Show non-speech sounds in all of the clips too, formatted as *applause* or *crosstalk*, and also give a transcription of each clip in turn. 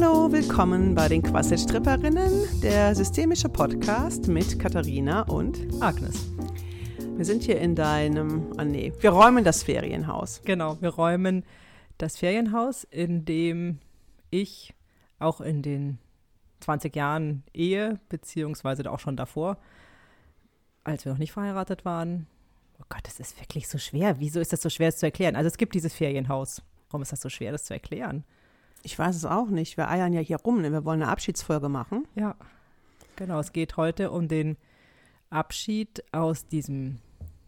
Hallo, willkommen bei den Quasselstripperinnen, der systemische Podcast mit Katharina und Agnes. Wir sind hier in deinem, ah nee, wir räumen das Ferienhaus. Genau, wir räumen das Ferienhaus, in dem ich auch in den 20 Jahren Ehe, beziehungsweise auch schon davor, als wir noch nicht verheiratet waren. Oh Gott, das ist wirklich so schwer. Wieso ist das so schwer, das zu erklären? Also es gibt dieses Ferienhaus. Warum ist das so schwer, das zu erklären? Ich weiß es auch nicht. Wir eiern ja hier rum. Ne? Wir wollen eine Abschiedsfolge machen. Ja, genau. Es geht heute um den Abschied aus diesem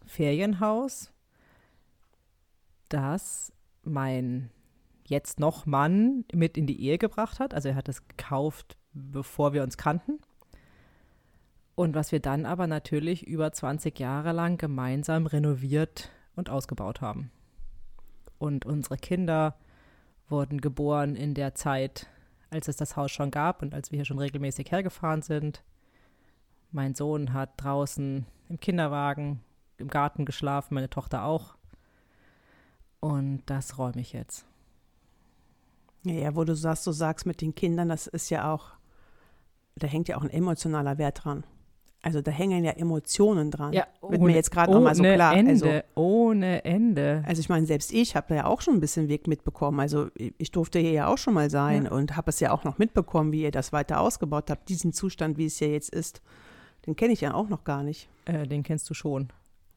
Ferienhaus, das mein jetzt noch Mann mit in die Ehe gebracht hat. Also er hat es gekauft, bevor wir uns kannten. Und was wir dann aber natürlich über 20 Jahre lang gemeinsam renoviert und ausgebaut haben. Und unsere Kinder wurden geboren in der Zeit, als es das Haus schon gab und als wir hier schon regelmäßig hergefahren sind. Mein Sohn hat draußen im Kinderwagen, im Garten geschlafen, meine Tochter auch. Und das räume ich jetzt. Ja, wo du sagst, du sagst mit den Kindern, das ist ja auch, da hängt ja auch ein emotionaler Wert dran. Also da hängen ja Emotionen dran. Ja, Wird mir jetzt gerade nochmal so klar. Ende, also, ohne Ende. Also ich meine, selbst ich habe da ja auch schon ein bisschen Weg mitbekommen. Also ich durfte hier ja auch schon mal sein ja. und habe es ja auch noch mitbekommen, wie ihr das weiter ausgebaut habt. Diesen Zustand, wie es ja jetzt ist, den kenne ich ja auch noch gar nicht. Äh, den kennst du schon.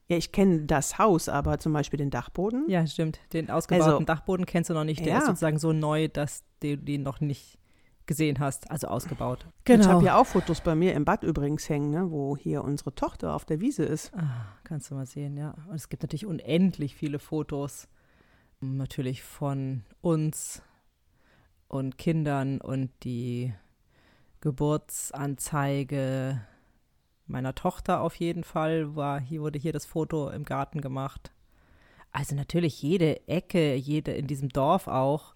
Ja, ich kenne das Haus, aber zum Beispiel den Dachboden. Ja, stimmt. Den ausgebauten also, Dachboden kennst du noch nicht. Der ja. ist sozusagen so neu, dass du den noch nicht gesehen hast, also ausgebaut. Genau. Ich habe ja auch Fotos bei mir im Bad übrigens hängen, ne, wo hier unsere Tochter auf der Wiese ist. Ah, kannst du mal sehen, ja. Und es gibt natürlich unendlich viele Fotos, natürlich von uns und Kindern und die Geburtsanzeige meiner Tochter auf jeden Fall war hier wurde hier das Foto im Garten gemacht. Also natürlich jede Ecke, jede in diesem Dorf auch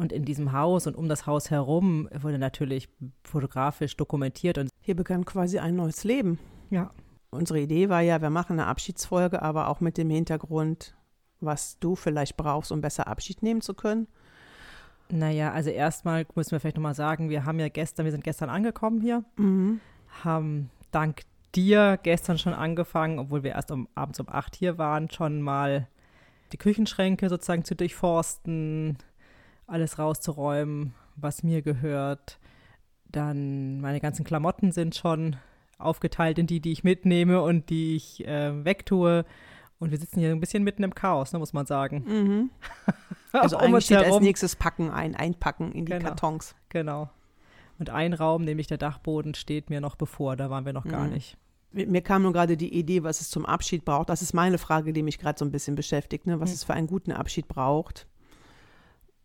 und in diesem Haus und um das Haus herum wurde natürlich fotografisch dokumentiert. Und Hier begann quasi ein neues Leben. Ja. Unsere Idee war ja, wir machen eine Abschiedsfolge, aber auch mit dem Hintergrund, was du vielleicht brauchst, um besser Abschied nehmen zu können. Naja, also erstmal müssen wir vielleicht nochmal sagen, wir haben ja gestern, wir sind gestern angekommen hier, mhm. haben dank dir gestern schon angefangen, obwohl wir erst um, abends um acht hier waren, schon mal die Küchenschränke sozusagen zu durchforsten, alles rauszuräumen, was mir gehört. Dann meine ganzen Klamotten sind schon aufgeteilt in die, die ich mitnehme und die ich äh, wegtue. Und wir sitzen hier ein bisschen mitten im Chaos, ne, muss man sagen. Mhm. *laughs* Also um eigentlich steht als nächstes Packen ein, einpacken in die genau, Kartons. Genau. Und ein Raum, nämlich der Dachboden, steht mir noch bevor. Da waren wir noch gar Mhm. nicht. Mir kam nur gerade die Idee, was es zum Abschied braucht. Das ist meine Frage, die mich gerade so ein bisschen beschäftigt, ne? was Mhm. es für einen guten Abschied braucht.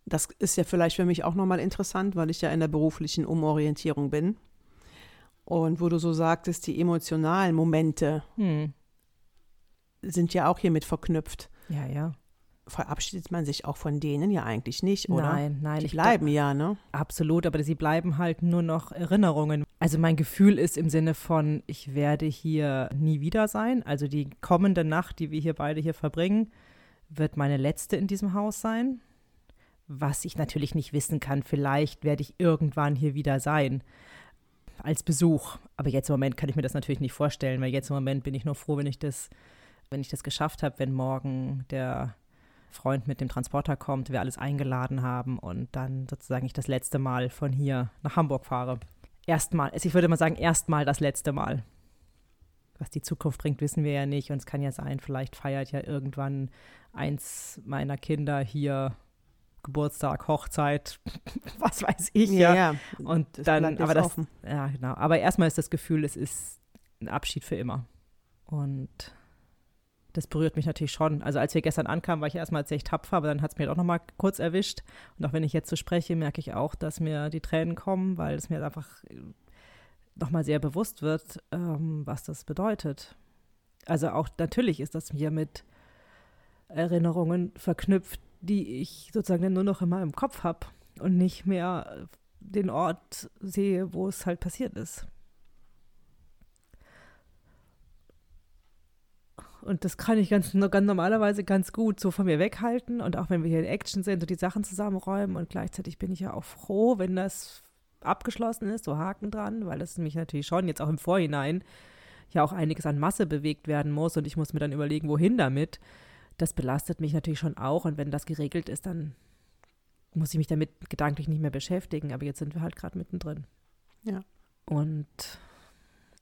Das ist ja vielleicht für mich auch nochmal interessant, weil ich ja in der beruflichen Umorientierung bin. Und wo du so sagtest, die emotionalen Momente Hm. sind ja auch hiermit verknüpft. Ja, ja. Verabschiedet man sich auch von denen ja eigentlich nicht, oder? Nein, nein. Die bleiben ja, ne? Absolut, aber sie bleiben halt nur noch Erinnerungen. Also mein Gefühl ist im Sinne von, ich werde hier nie wieder sein. Also die kommende Nacht, die wir hier beide hier verbringen, wird meine letzte in diesem Haus sein. Was ich natürlich nicht wissen kann, vielleicht werde ich irgendwann hier wieder sein. Als Besuch. Aber jetzt im Moment kann ich mir das natürlich nicht vorstellen, weil jetzt im Moment bin ich nur froh, wenn ich das, wenn ich das geschafft habe, wenn morgen der Freund mit dem Transporter kommt, wir alles eingeladen haben und dann sozusagen ich das letzte Mal von hier nach Hamburg fahre. Erstmal, also ich würde mal sagen, erstmal das letzte Mal. Was die Zukunft bringt, wissen wir ja nicht. Und es kann ja sein, vielleicht feiert ja irgendwann eins meiner Kinder hier Geburtstag, Hochzeit, *laughs* was weiß ich ja. ja. Und Das dann, aber das, offen. ja genau. Aber erstmal ist das Gefühl, es ist ein Abschied für immer. Und das berührt mich natürlich schon. Also als wir gestern ankamen, war ich erstmal sehr tapfer, aber dann hat es mir doch nochmal kurz erwischt. Und auch wenn ich jetzt so spreche, merke ich auch, dass mir die Tränen kommen, weil es mir einfach nochmal sehr bewusst wird, ähm, was das bedeutet. Also auch natürlich ist das hier mit Erinnerungen verknüpft, die ich sozusagen nur noch in meinem Kopf habe und nicht mehr den Ort sehe, wo es halt passiert ist. Und das kann ich ganz, ganz normalerweise ganz gut so von mir weghalten. Und auch wenn wir hier in Action sind und die Sachen zusammenräumen. Und gleichzeitig bin ich ja auch froh, wenn das abgeschlossen ist, so Haken dran, weil das mich natürlich schon jetzt auch im Vorhinein ja auch einiges an Masse bewegt werden muss. Und ich muss mir dann überlegen, wohin damit. Das belastet mich natürlich schon auch. Und wenn das geregelt ist, dann muss ich mich damit gedanklich nicht mehr beschäftigen. Aber jetzt sind wir halt gerade mittendrin. Ja. Und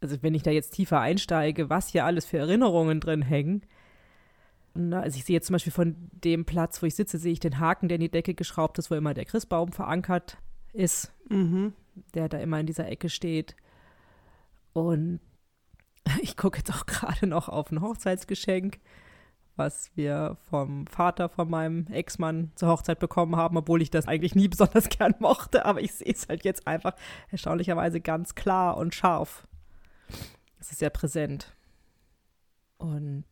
also wenn ich da jetzt tiefer einsteige, was hier alles für Erinnerungen drin hängen. Na, also ich sehe jetzt zum Beispiel von dem Platz, wo ich sitze, sehe ich den Haken, der in die Decke geschraubt ist, wo immer der Christbaum verankert ist, Mhm. der da immer in dieser Ecke steht. Und *laughs* ich gucke jetzt auch gerade noch auf ein Hochzeitsgeschenk, was wir vom Vater von meinem Ex-Mann zur Hochzeit bekommen haben, obwohl ich das eigentlich nie *laughs* besonders gern mochte. Aber ich sehe es halt jetzt einfach erstaunlicherweise ganz klar und scharf. Es ist sehr präsent. Und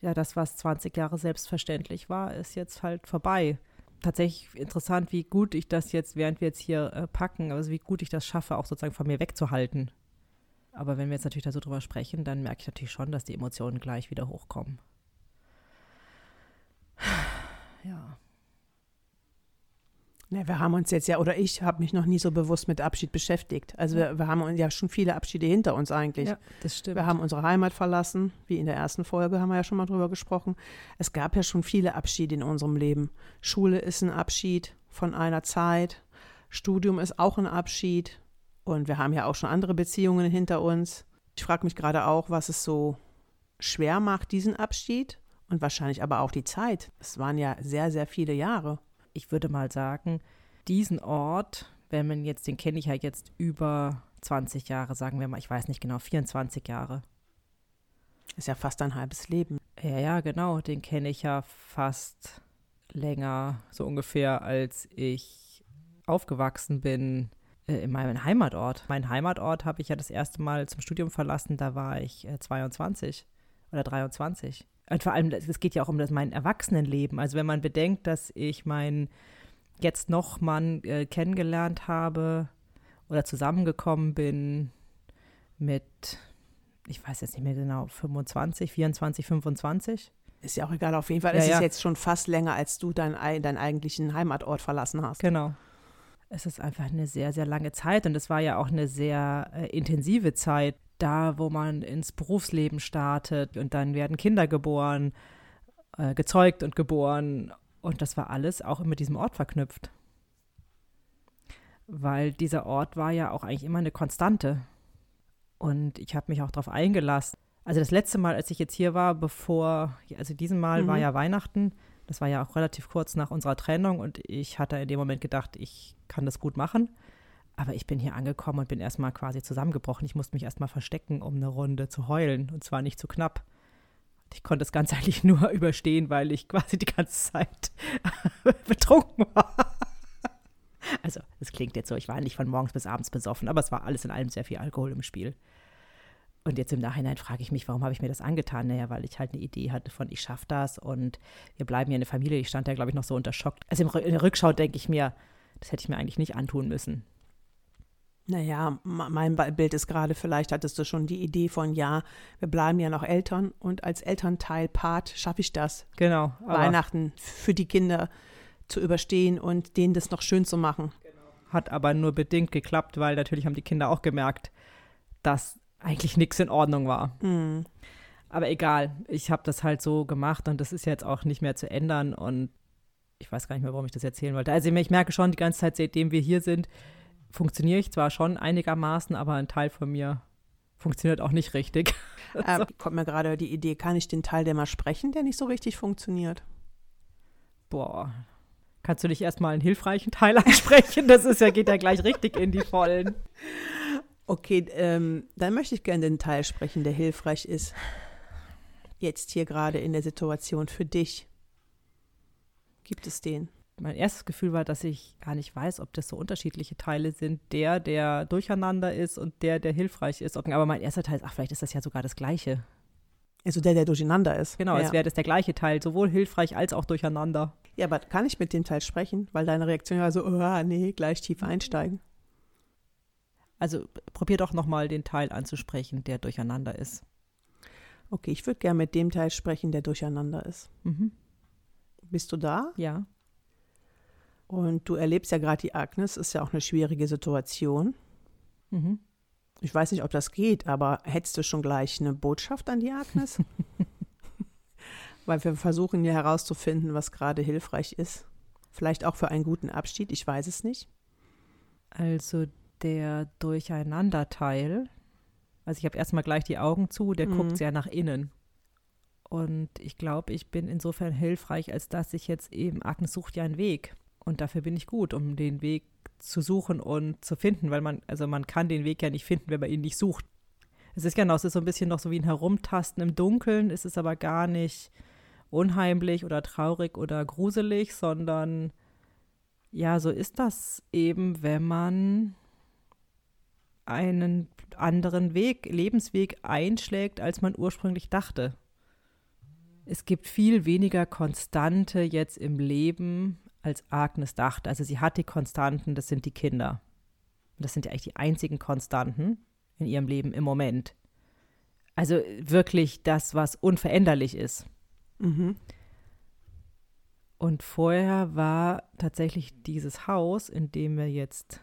ja, das, was 20 Jahre selbstverständlich war, ist jetzt halt vorbei. Tatsächlich interessant, wie gut ich das jetzt, während wir jetzt hier äh, packen, also wie gut ich das schaffe, auch sozusagen von mir wegzuhalten. Aber wenn wir jetzt natürlich da so drüber sprechen, dann merke ich natürlich schon, dass die Emotionen gleich wieder hochkommen. Ja. Ne, wir haben uns jetzt ja, oder ich habe mich noch nie so bewusst mit Abschied beschäftigt. Also wir, wir haben uns ja schon viele Abschiede hinter uns eigentlich. ja, das stimmt. Wir haben unsere Heimat verlassen, wie in der ersten Folge haben wir ja schon mal drüber gesprochen. Es gab ja schon viele Abschiede in unserem Leben. Schule ist ein Abschied von einer Zeit, Studium ist auch ein Abschied und wir haben ja auch schon andere Beziehungen hinter uns. Ich frage mich gerade auch, was es so schwer macht, diesen Abschied und wahrscheinlich aber auch die Zeit. Es waren ja sehr, sehr viele Jahre. ich würde mal sagen, diesen Ort, wenn man jetzt, den kenne ich ja jetzt über 20 Jahre, sagen wir mal, ich weiß nicht genau, 24 Jahre. Ist ja fast ein halbes Leben. Ja, ja, genau, den kenne ich ja fast länger, so ungefähr, als ich aufgewachsen bin äh, in meinem Heimatort. Mein Heimatort habe ich ja das erste Mal zum Studium verlassen, da war ich äh, 22 oder 23. Und vor allem, es geht ja auch um das, mein Erwachsenenleben. Also wenn man bedenkt, dass ich meinen jetzt noch Mann äh, kennengelernt habe oder zusammengekommen bin mit, ich weiß jetzt nicht mehr genau, 25, 24, 25. Ist ja auch egal, auf jeden Fall. Ja, es ja. ist jetzt schon fast länger, als du dein, ei- deinen eigentlichen Heimatort verlassen hast. Genau. Es ist einfach eine sehr, sehr lange Zeit und es war ja auch eine sehr äh, intensive Zeit, da wo man ins Berufsleben startet und dann werden Kinder geboren, äh, gezeugt und geboren und das war alles auch mit diesem Ort verknüpft. Weil dieser Ort war ja auch eigentlich immer eine Konstante und ich habe mich auch darauf eingelassen. Also das letzte Mal, als ich jetzt hier war, bevor, also diesem Mal war Mhm. ja Weihnachten, das war ja auch relativ kurz nach unserer Trennung und ich hatte in dem Moment gedacht, ich kann das gut machen. Aber ich bin hier angekommen und bin erstmal quasi zusammengebrochen. Ich musste mich erstmal verstecken, um eine Runde zu heulen und zwar nicht zu knapp. Ich konnte das Ganze *laughs* eigentlich nur überstehen, weil ich quasi die ganze Zeit *laughs* betrunken war. Also, es klingt jetzt so, ich war nicht von morgens bis abends besoffen, aber es war alles in allem sehr viel Alkohol im Spiel. Und jetzt im Nachhinein frage ich mich, warum habe ich mir das angetan? Naja, weil ich halt eine Idee hatte von, ich schaffe das und wir bleiben hier eine Familie. Ich stand da, glaube ich, noch so unter Schock. Also in der Rückschau denke ich mir, das hätte ich mir eigentlich nicht antun müssen. Naja, mein Bild ist gerade, vielleicht hattest du schon die Idee von, ja, wir bleiben ja noch Eltern und als Elternteil, Part, schaffe ich das, Genau. aber Weihnachten für die Kinder zu überstehen und denen das noch schön zu machen. Hat aber nur bedingt geklappt, weil natürlich haben die Kinder auch gemerkt, dass eigentlich nichts in Ordnung war. Mhm. Aber egal, ich habe das halt so gemacht und das ist jetzt auch nicht mehr zu ändern und ich weiß gar nicht mehr, warum ich das erzählen wollte. Also ich merke schon die ganze Zeit, seitdem wir hier sind, funktioniere ich zwar schon einigermaßen, aber ein Teil von mir funktioniert auch nicht richtig. *laughs* Äh, kommt mir gerade die Idee, kann ich den Teil, der mal sprechen, der nicht so richtig funktioniert? Boah. Kannst du nicht erstmal einen hilfreichen Teil *laughs* ansprechen? Das ist ja, geht ja gleich richtig in die Vollen. Okay, ähm, dann möchte ich gerne den Teil sprechen, der hilfreich ist. Jetzt hier gerade in der Situation für dich. Gibt es den? Mein erstes Gefühl war, dass ich gar nicht weiß, ob das so unterschiedliche Teile sind. Der, der durcheinander ist und der, der hilfreich ist. Aber mein erster Teil ist, ach, vielleicht ist das ja sogar das Gleiche. Also der, der durcheinander ist. Genau, ja. als wäre das der gleiche Teil, sowohl hilfreich als auch durcheinander. Ja, aber kann ich mit dem Teil sprechen? Weil deine Reaktion war so, oh, nee, gleich tief einsteigen. Also probier doch nochmal den Teil anzusprechen, der durcheinander ist. Okay, ich würde gerne mit dem Teil sprechen, der durcheinander ist. Mhm. Bist du da? Ja. Und du erlebst ja gerade die Agnes, ist ja auch eine schwierige Situation. Mhm. Ich weiß nicht, ob das geht, aber hättest du schon gleich eine Botschaft an die Agnes? *laughs* Weil wir versuchen ja herauszufinden, was gerade hilfreich ist. Vielleicht auch für einen guten Abschied, ich weiß es nicht. Also der Durcheinanderteil, also ich habe erstmal gleich die Augen zu, der Mhm. guckt sehr nach innen. Und ich glaube, ich bin insofern hilfreich, als dass ich jetzt eben, Agnes sucht ja einen Weg. Und dafür bin ich gut, um den Weg zu suchen und zu finden, weil man, also man kann den Weg ja nicht finden, wenn man ihn nicht sucht. Es ist genau, es ist so ein bisschen noch so wie ein Herumtasten im Dunkeln, es ist aber gar nicht unheimlich oder traurig oder gruselig, sondern ja, so ist das eben, wenn man einen anderen Weg, Lebensweg einschlägt, als man ursprünglich dachte. Es gibt viel weniger Konstante jetzt im Leben, als Agnes dachte. Also sie hat die Konstanten, das sind die Kinder. Und das sind ja eigentlich die einzigen Konstanten in ihrem Leben im Moment. Also wirklich das, was unveränderlich ist. Mhm. Und vorher war tatsächlich dieses Haus, in dem wir jetzt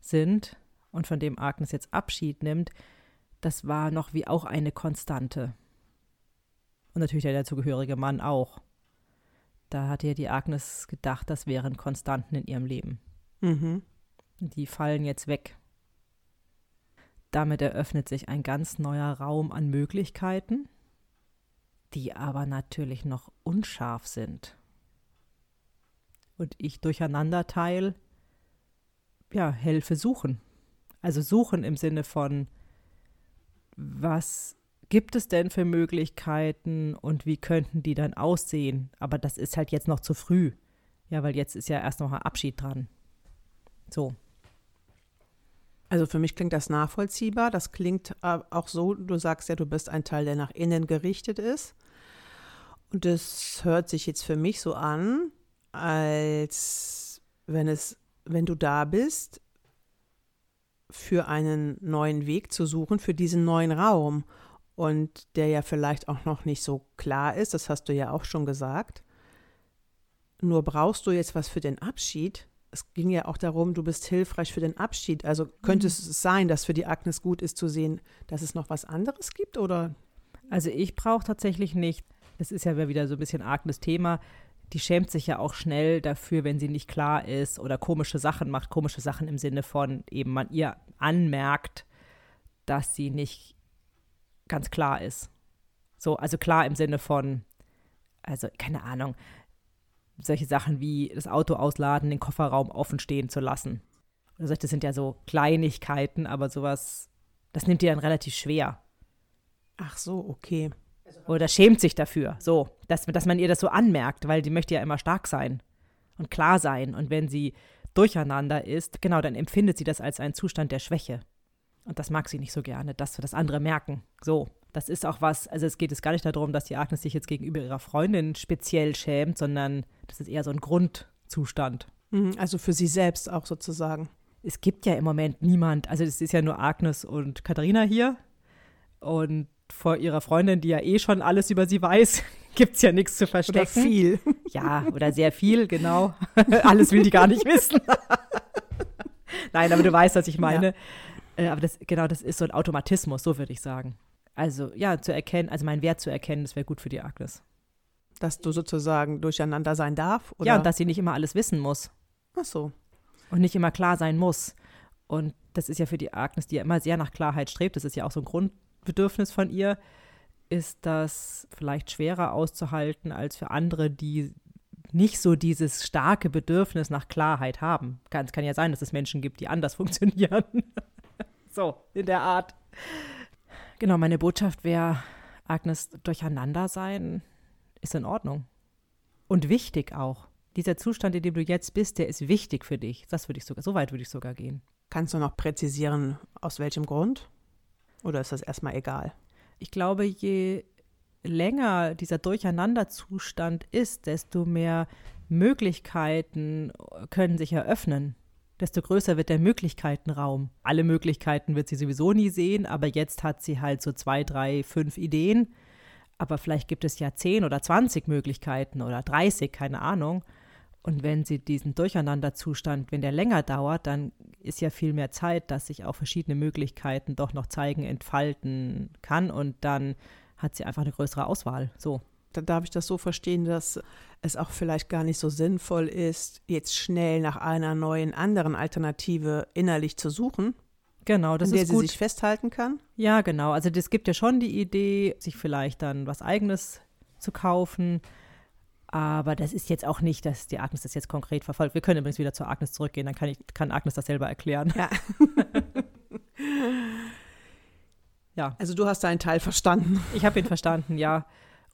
sind und von dem Agnes jetzt Abschied nimmt, das war noch wie auch eine Konstante. Und natürlich der dazugehörige Mann auch. Da hatte ja die Agnes gedacht, das wären Konstanten in ihrem Leben. Mhm. Die fallen jetzt weg. Damit eröffnet sich ein ganz neuer Raum an Möglichkeiten, die aber natürlich noch unscharf sind. Und ich durcheinanderteil, ja, helfe suchen. Also suchen im Sinne von, was gibt es denn für Möglichkeiten und wie könnten die dann aussehen? Aber das ist halt jetzt noch zu früh. Ja, weil jetzt ist ja erst noch ein Abschied dran. So. Also für mich klingt das nachvollziehbar. Das klingt äh, auch so, du sagst ja, du bist ein Teil, der nach innen gerichtet ist. Und das hört sich jetzt für mich so an, als wenn es, wenn du da bist, für einen neuen Weg zu suchen, für diesen neuen Raum. Und der ja vielleicht auch noch nicht so klar ist, das hast du ja auch schon gesagt. Nur brauchst du jetzt was für den Abschied. Es ging ja auch darum, du bist hilfreich für den Abschied. Also könnte es sein, dass für die Agnes gut ist zu sehen, dass es noch was anderes gibt? Oder? Also ich brauche tatsächlich nicht, das ist ja wieder so ein bisschen Agnes Thema, die schämt sich ja auch schnell dafür, wenn sie nicht klar ist oder komische Sachen macht, komische Sachen im Sinne von eben man ihr anmerkt, dass sie nicht ganz klar ist. So, also klar im Sinne von, also keine Ahnung, solche Sachen wie das Auto ausladen, den Kofferraum offen stehen zu lassen. Oder solche, das sind ja so Kleinigkeiten, aber sowas, das nimmt ihr dann relativ schwer. Ach so, okay. Oder schämt sich dafür, so, dass, dass man ihr das so anmerkt, weil die möchte ja immer stark sein und klar sein. Und wenn sie durcheinander ist, genau, dann empfindet sie das als einen Zustand der Schwäche. Und das mag sie nicht so gerne, dass wir das andere merken. So, das ist auch was, also es geht es gar nicht darum, dass die Agnes sich jetzt gegenüber ihrer Freundin speziell schämt, sondern das ist eher so ein Grundzustand. Mhm, Also für sie selbst auch sozusagen. Es gibt ja im Moment niemand, also es ist ja nur Agnes und Katharina hier. Und vor ihrer Freundin, die ja eh schon alles über sie weiß, *laughs* gibt es ja nichts zu Oder verstecken. viel. *laughs* Ja, oder sehr viel, genau. *laughs* Alles will die gar nicht wissen. Nein, aber du weißt, was ich meine. Äh, aber das, genau, das ist so ein Automatismus, so würde ich sagen. Also, ja, zu erkennen, also meinen Wert zu erkennen, das wäre gut für die Agnes. Dass du sozusagen durcheinander sein darf? Oder? Ja, und dass sie nicht immer alles wissen muss Ach so. und nicht immer klar sein muss. Und das ist ja für die Agnes, die ja immer sehr nach Klarheit strebt, das ist ja auch so ein Grundbedürfnis von ihr, ist das vielleicht schwerer auszuhalten als für andere, die nicht so dieses starke Bedürfnis nach Klarheit haben. Kann, es kann ja sein, dass es Menschen gibt, die anders *laughs* funktionieren. So, in der Art. Genau, meine Botschaft wäre, Agnes, durcheinander sein ist in Ordnung. Und wichtig auch. Dieser Zustand, in dem du jetzt bist, der ist wichtig für dich. Das würde ich sogar, so weit würde ich sogar gehen. Kannst du noch präzisieren, aus welchem Grund? Oder ist das erstmal egal? Ich glaube, je länger dieser Durcheinanderzustand ist, desto mehr Möglichkeiten können sich eröffnen. Desto größer wird der Möglichkeitenraum. Alle Möglichkeiten wird sie sowieso nie sehen, aber jetzt hat sie halt so zwei, drei, fünf Ideen. Aber vielleicht gibt es ja zehn oder zwanzig Möglichkeiten oder dreißig, keine Ahnung. Und wenn sie diesen Durcheinanderzustand, wenn der länger dauert, dann ist ja viel mehr Zeit, dass sich auch verschiedene Möglichkeiten doch noch zeigen, entfalten kann und dann hat sie einfach eine größere Auswahl. So. Dann darf ich das so verstehen, dass es auch vielleicht gar nicht so sinnvoll ist, jetzt schnell nach einer neuen anderen Alternative innerlich zu suchen. Genau, das an der ist sie gut. sich festhalten kann. Ja, genau. Also es gibt ja schon die Idee, sich vielleicht dann was eigenes zu kaufen. Aber das ist jetzt auch nicht, dass die Agnes das jetzt konkret verfolgt. Wir können übrigens wieder zur Agnes zurückgehen, dann kann, ich, kann Agnes das selber erklären. Ja. *laughs* Ja. Also du hast deinen Teil verstanden. Ich habe ihn verstanden, ja.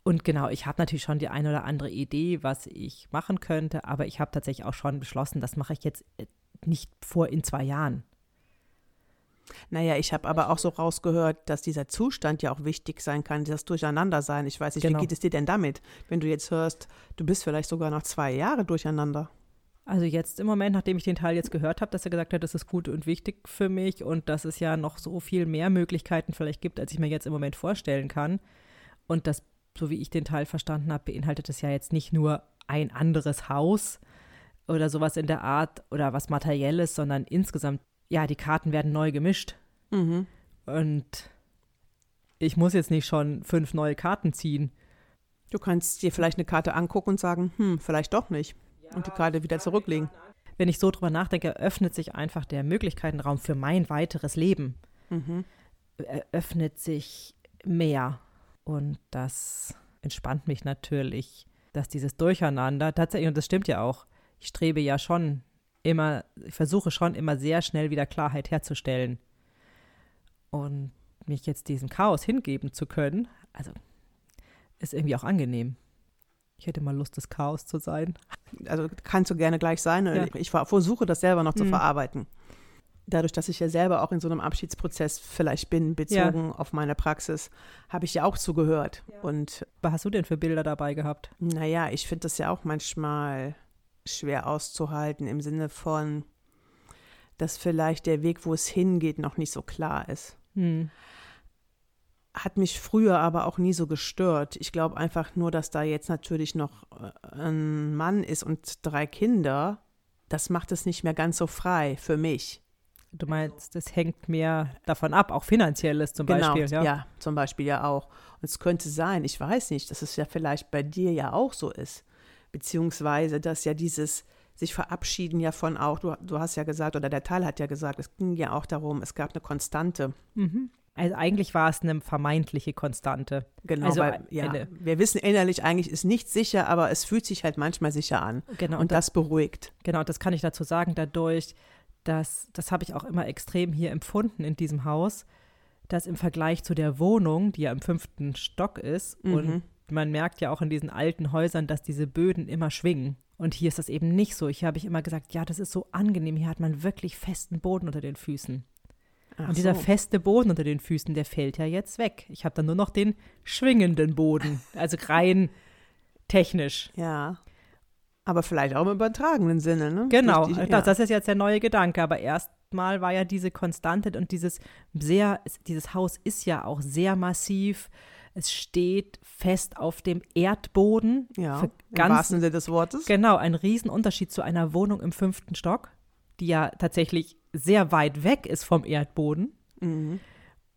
Und genau, ich habe natürlich schon die eine oder andere Idee, was ich machen könnte, aber ich habe tatsächlich auch schon beschlossen, das mache ich jetzt äh, nicht vor in zwei Jahren. Naja, ich habe aber auch so rausgehört, dass dieser Zustand ja auch wichtig sein kann, das Durcheinandersein. Ich weiß nicht, Genau. wie geht es dir denn damit, wenn du jetzt hörst, du bist vielleicht sogar noch zwei Jahre durcheinander? Also jetzt im Moment, nachdem ich den Teil jetzt gehört habe, dass er gesagt hat, das ist gut und wichtig für mich und dass es ja noch so viel mehr Möglichkeiten vielleicht gibt, als ich mir jetzt im Moment vorstellen kann. Und das, so wie ich den Teil verstanden habe, beinhaltet es ja jetzt nicht nur ein anderes Haus oder sowas in der Art oder was Materielles, sondern insgesamt, ja, die Karten werden neu gemischt. Mhm. Und ich muss jetzt nicht schon fünf neue Karten ziehen. Du kannst dir vielleicht eine Karte angucken und sagen, hm, vielleicht doch nicht. Und die Karte wieder zurücklegen. Wenn ich so drüber nachdenke, öffnet sich einfach der Möglichkeitenraum für mein weiteres Leben. Mhm. Öffnet sich mehr. Und das entspannt mich natürlich, dass dieses Durcheinander tatsächlich, und das stimmt ja auch, ich strebe ja schon immer, ich versuche schon immer sehr schnell wieder Klarheit herzustellen. Und mich jetzt diesem Chaos hingeben zu können, also ist irgendwie auch angenehm. Ich hätte mal Lust, das Chaos zu sein. Also kannst du gerne gleich sein. Ja. Ich ver- versuche das selber noch zu Mhm. verarbeiten. Dadurch, dass ich ja selber auch in so einem Abschiedsprozess vielleicht bin, bezogen auf meine Praxis, habe ich ja auch zugehört. Und Was hast du denn für Bilder dabei gehabt? naja, ich finde das ja auch manchmal schwer auszuhalten im Sinne von, dass vielleicht der Weg, wo es hingeht, noch nicht so klar ist. Hm. Hat mich früher aber auch nie so gestört. Ich glaube einfach nur, dass da jetzt natürlich noch äh, ein Mann ist und drei Kinder. Das macht es nicht mehr ganz so frei für mich. Du meinst, das hängt mehr davon ab, auch finanzielles zum genau, Beispiel, ja? zum Beispiel ja auch. Und es könnte sein, ich weiß nicht, dass es ja vielleicht bei dir ja auch so ist. Beziehungsweise, dass ja dieses sich verabschieden ja von auch, du, du hast ja gesagt, oder der Teil hat ja gesagt, es ging ja auch darum, es gab eine Konstante. Mhm. Also eigentlich war es eine vermeintliche Konstante. Genau, Also weil, ja, eine- wir wissen innerlich eigentlich ist nicht sicher, aber es fühlt sich halt manchmal sicher an. Genau, Und das beruhigt. Genau, das kann ich dazu sagen, dadurch, dass, das habe ich auch immer extrem hier empfunden in diesem Haus, dass im Vergleich zu der Wohnung, die ja im fünften Stock ist, Mhm. und man merkt ja auch in diesen alten Häusern, dass diese Böden immer schwingen. Und hier ist das eben nicht so. Hier habe ich immer gesagt, ja, das ist so angenehm. Hier hat man wirklich festen Boden unter den Füßen. Ach und dieser so. feste Boden unter den Füßen, der fällt ja jetzt weg. Ich habe dann nur noch den schwingenden Boden, also rein technisch. Ja. Aber vielleicht auch im übertragenen Sinne, ne? Genau, Durch die- das, ist jetzt der neue Gedanke. Aber erstmal war ja diese Konstante und dieses sehr, dieses Haus ist ja auch sehr massiv. Es steht fest auf dem Erdboden. ja, Für im ganz, wahrsten Sinne des Wortes. genau, ein Riesenunterschied zu einer Wohnung im fünften Stock, die ja tatsächlich sehr weit weg ist vom Erdboden. Mhm.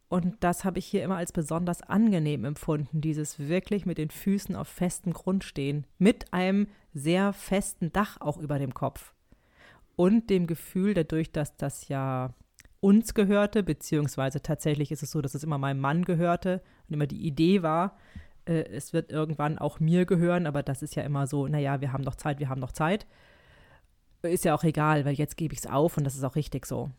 Und das habe ich hier immer als besonders angenehm empfunden, dieses wirklich mit den Füßen auf festem Grund stehen, mit einem sehr festen Dach auch über dem Kopf. Und dem Gefühl, dadurch, dass das ja uns gehörte, beziehungsweise tatsächlich ist es so, dass es immer meinem Mann gehörte und immer die Idee war, äh, es wird irgendwann auch mir gehören, aber das ist ja immer so, naja, wir haben noch Zeit, wir haben noch Zeit. Ist ja auch egal, weil jetzt gebe ich es auf und das ist auch richtig so.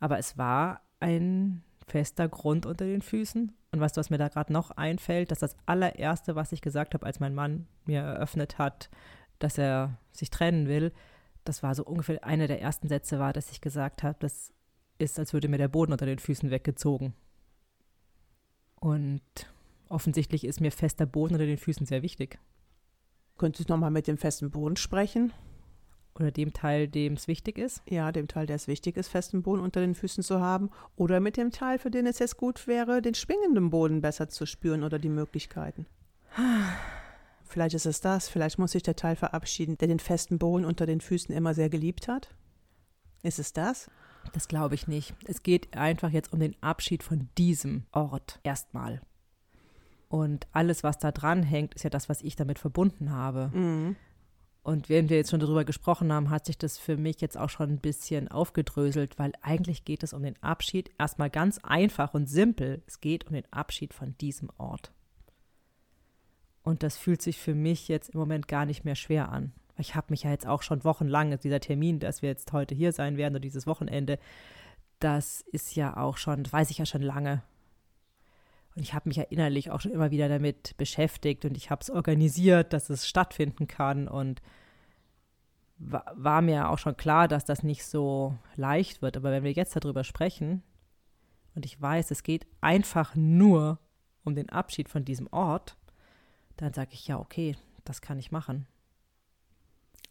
Aber es war ein fester Grund unter den Füßen. Und weißt du, was mir da gerade noch einfällt? Dass das allererste, was ich gesagt habe, als mein Mann mir eröffnet hat, dass er sich trennen will, das war so ungefähr einer der ersten Sätze war, dass ich gesagt habe, das ist, als würde mir der Boden unter den Füßen weggezogen. Und offensichtlich ist mir fester Boden unter den Füßen sehr wichtig. Könntest du nochmal mit dem festen Boden sprechen? Oder dem Teil, dem es wichtig ist? Ja, dem Teil, der es wichtig ist, festen Boden unter den Füßen zu haben. Oder mit dem Teil, für den es jetzt gut wäre, den schwingenden Boden besser zu spüren oder die Möglichkeiten. *sighs* Vielleicht ist es das, vielleicht muss sich der Teil verabschieden, der den festen Boden unter den Füßen immer sehr geliebt hat. Ist es das? Das glaube ich nicht. Es geht einfach jetzt um den Abschied von diesem Ort erstmal. Und alles, was da dran hängt, ist ja das, was ich damit verbunden habe. Mhm. Und während wir jetzt schon darüber gesprochen haben, hat sich das für mich jetzt auch schon ein bisschen aufgedröselt, weil eigentlich geht es um den Abschied erstmal ganz einfach und simpel. Es geht um den Abschied von diesem Ort. Und das fühlt sich für mich jetzt im Moment gar nicht mehr schwer an. Ich habe mich ja jetzt auch schon wochenlang, dieser Termin, dass wir jetzt heute hier sein werden oder dieses Wochenende, das ist ja auch schon, das weiß ich ja schon lange. Und ich habe mich ja innerlich auch schon immer wieder damit beschäftigt und ich habe es organisiert, dass es stattfinden kann und war mir auch schon klar, dass das nicht so leicht wird. Aber wenn wir jetzt darüber sprechen und ich weiß, es geht einfach nur um den Abschied von diesem Ort, dann sage ich ja, okay, das kann ich machen.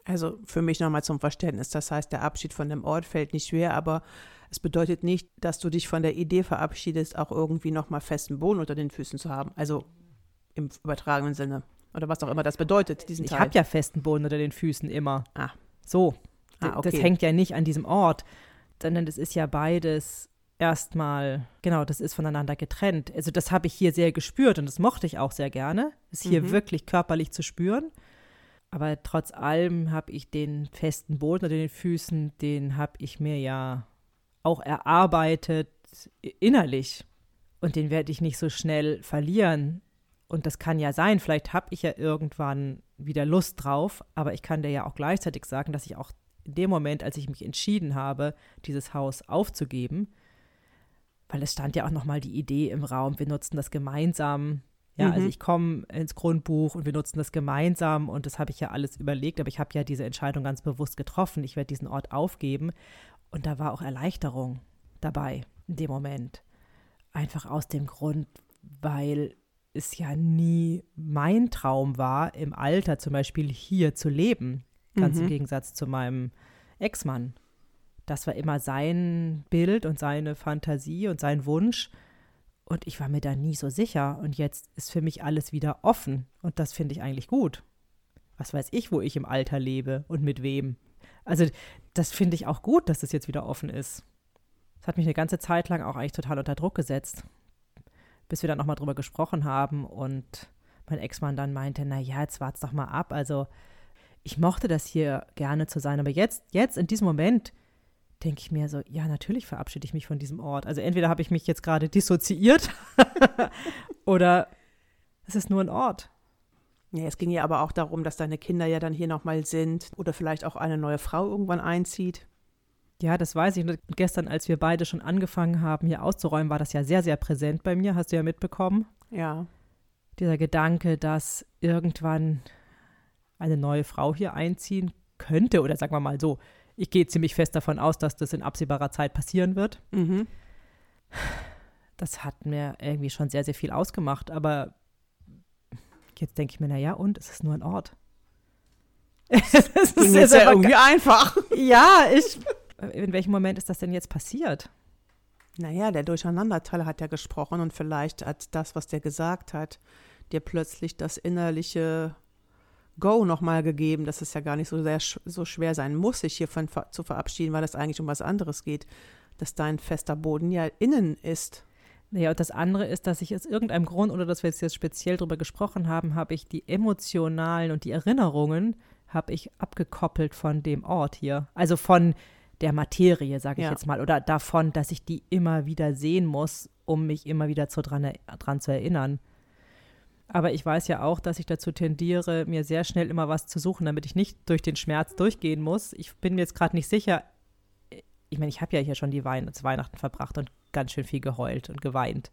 Also für mich nochmal zum Verständnis. Das heißt, der Abschied von dem Ort fällt nicht schwer, aber es bedeutet nicht, dass du dich von der Idee verabschiedest, auch irgendwie nochmal festen Boden unter den Füßen zu haben. Also im übertragenen Sinne. Oder was auch immer das bedeutet, diesen ich Teil. Ich habe ja festen Boden unter den Füßen immer. Ah. So. Ah, okay. Das hängt ja nicht an diesem Ort, sondern das ist ja beides erstmal, genau, das ist voneinander getrennt. Also das habe ich hier sehr gespürt und das mochte ich auch sehr gerne, es hier Mhm. wirklich körperlich zu spüren. Aber trotz allem habe ich den festen Boden unter den Füßen, den habe ich mir ja auch erarbeitet innerlich. Und den werde ich nicht so schnell verlieren. Und das kann ja sein, vielleicht habe ich ja irgendwann wieder Lust drauf, aber ich kann dir ja auch gleichzeitig sagen, dass ich auch in dem Moment, als ich mich entschieden habe, dieses Haus aufzugeben, weil es stand ja auch nochmal die Idee im Raum, wir nutzen das gemeinsam. Ja, Mhm. also ich komme ins Grundbuch und wir nutzen das gemeinsam und das habe ich ja alles überlegt, aber ich habe ja diese Entscheidung ganz bewusst getroffen. Ich werde diesen Ort aufgeben und da war auch Erleichterung dabei in dem Moment. Einfach aus dem Grund, weil es ja nie mein Traum war, im Alter zum Beispiel hier zu leben. Ganz Mhm. im Gegensatz zu meinem Ex-Mann. Das war immer sein Bild und seine Fantasie und sein Wunsch. Und ich war mir da nie so sicher. Und jetzt ist für mich alles wieder offen. Und das finde ich eigentlich gut. Was weiß ich, wo ich im Alter lebe und mit wem. Also das finde ich auch gut, dass das jetzt wieder offen ist. Das hat mich eine ganze Zeit lang auch eigentlich total unter Druck gesetzt. Bis wir dann nochmal drüber gesprochen haben und mein Ex-Mann dann meinte, na ja, jetzt wart's doch mal ab. Also ich mochte das hier gerne zu sein, aber jetzt, jetzt in diesem Moment denke ich mir so, ja, natürlich verabschiede ich mich von diesem Ort. Also entweder habe ich mich jetzt gerade dissoziiert *laughs* oder es ist nur ein Ort. Ja, es ging ja aber auch darum, dass deine Kinder ja dann hier nochmal sind oder vielleicht auch eine neue Frau irgendwann einzieht. Ja, das weiß ich. Und gestern, als wir beide schon angefangen haben, hier auszuräumen, war das ja sehr, sehr präsent bei mir. Hast du ja mitbekommen. Ja. Dieser Gedanke, dass irgendwann eine neue Frau hier einziehen könnte, oder sagen wir mal so, ich gehe ziemlich fest davon aus, dass das in absehbarer Zeit passieren wird. Mhm. Das hat mir irgendwie schon sehr, sehr viel ausgemacht. Aber jetzt denke ich mir, naja, und es ist nur ein Ort. *laughs* Es ist Ging jetzt ja irgendwie einfach. Ja, ich. In welchem Moment ist das denn jetzt passiert? Naja, der Durcheinanderteil hat ja gesprochen und vielleicht hat das, was der gesagt hat, dir plötzlich das innerliche Go nochmal gegeben, dass es ja gar nicht so sehr sch so schwer sein muss, sich hiervon ver zu verabschieden, weil es eigentlich um was anderes geht, dass dein fester Boden ja innen ist. Naja, und das andere ist, dass ich aus irgendeinem Grund, oder dass wir jetzt speziell darüber gesprochen haben, habe ich die emotionalen und die Erinnerungen habe ich abgekoppelt von dem Ort hier. Also von der Materie, sage ich Ja. jetzt mal, oder davon, dass ich die immer wieder sehen muss, um mich immer wieder zu dran, dran zu erinnern. Aber ich weiß ja auch, dass ich dazu tendiere, mir sehr schnell immer was zu suchen, damit ich nicht durch den Schmerz durchgehen muss. Ich bin mir jetzt gerade nicht sicher. Ich meine, ich habe ja hier schon die Wein Weihnachten verbracht und ganz schön viel geheult und geweint.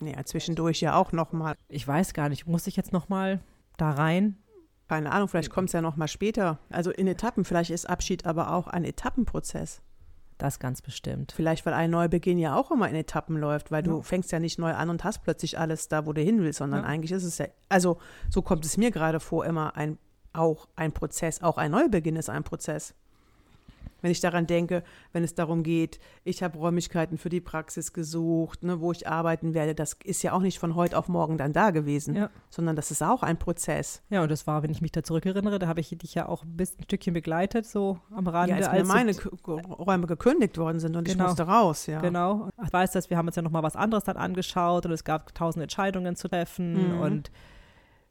Ja, zwischendurch ja auch nochmal. Ich weiß gar nicht, muss ich jetzt noch mal da rein? Keine Ahnung, vielleicht kommt es ja nochmal später. Also in Etappen. Vielleicht ist Abschied aber auch ein Etappenprozess. Das ganz bestimmt. Vielleicht, weil ein Neubeginn ja auch immer in Etappen läuft, weil du Ja. fängst ja nicht neu an und hast plötzlich alles da, wo du hin willst, sondern Ja. eigentlich ist es ja, also so kommt es mir gerade vor, immer ein, auch ein Prozess, auch ein Neubeginn ist ein Prozess. Wenn ich daran denke, wenn es darum geht, ich habe Räumlichkeiten für die Praxis gesucht, ne, wo ich arbeiten werde, das ist ja auch nicht von heute auf morgen dann da gewesen, Ja. sondern das ist auch ein Prozess. Ja, und das war, wenn ich mich da zurückerinnere, da habe ich dich ja auch ein bisschen ein Stückchen begleitet, so am Rande. Ja, als mir als du- meine Räume gekündigt worden sind und ich Genau. musste raus, ja. Genau. Ich weiß, dass wir haben uns ja noch mal was anderes dann angeschaut und es gab tausend Entscheidungen zu treffen Mhm. und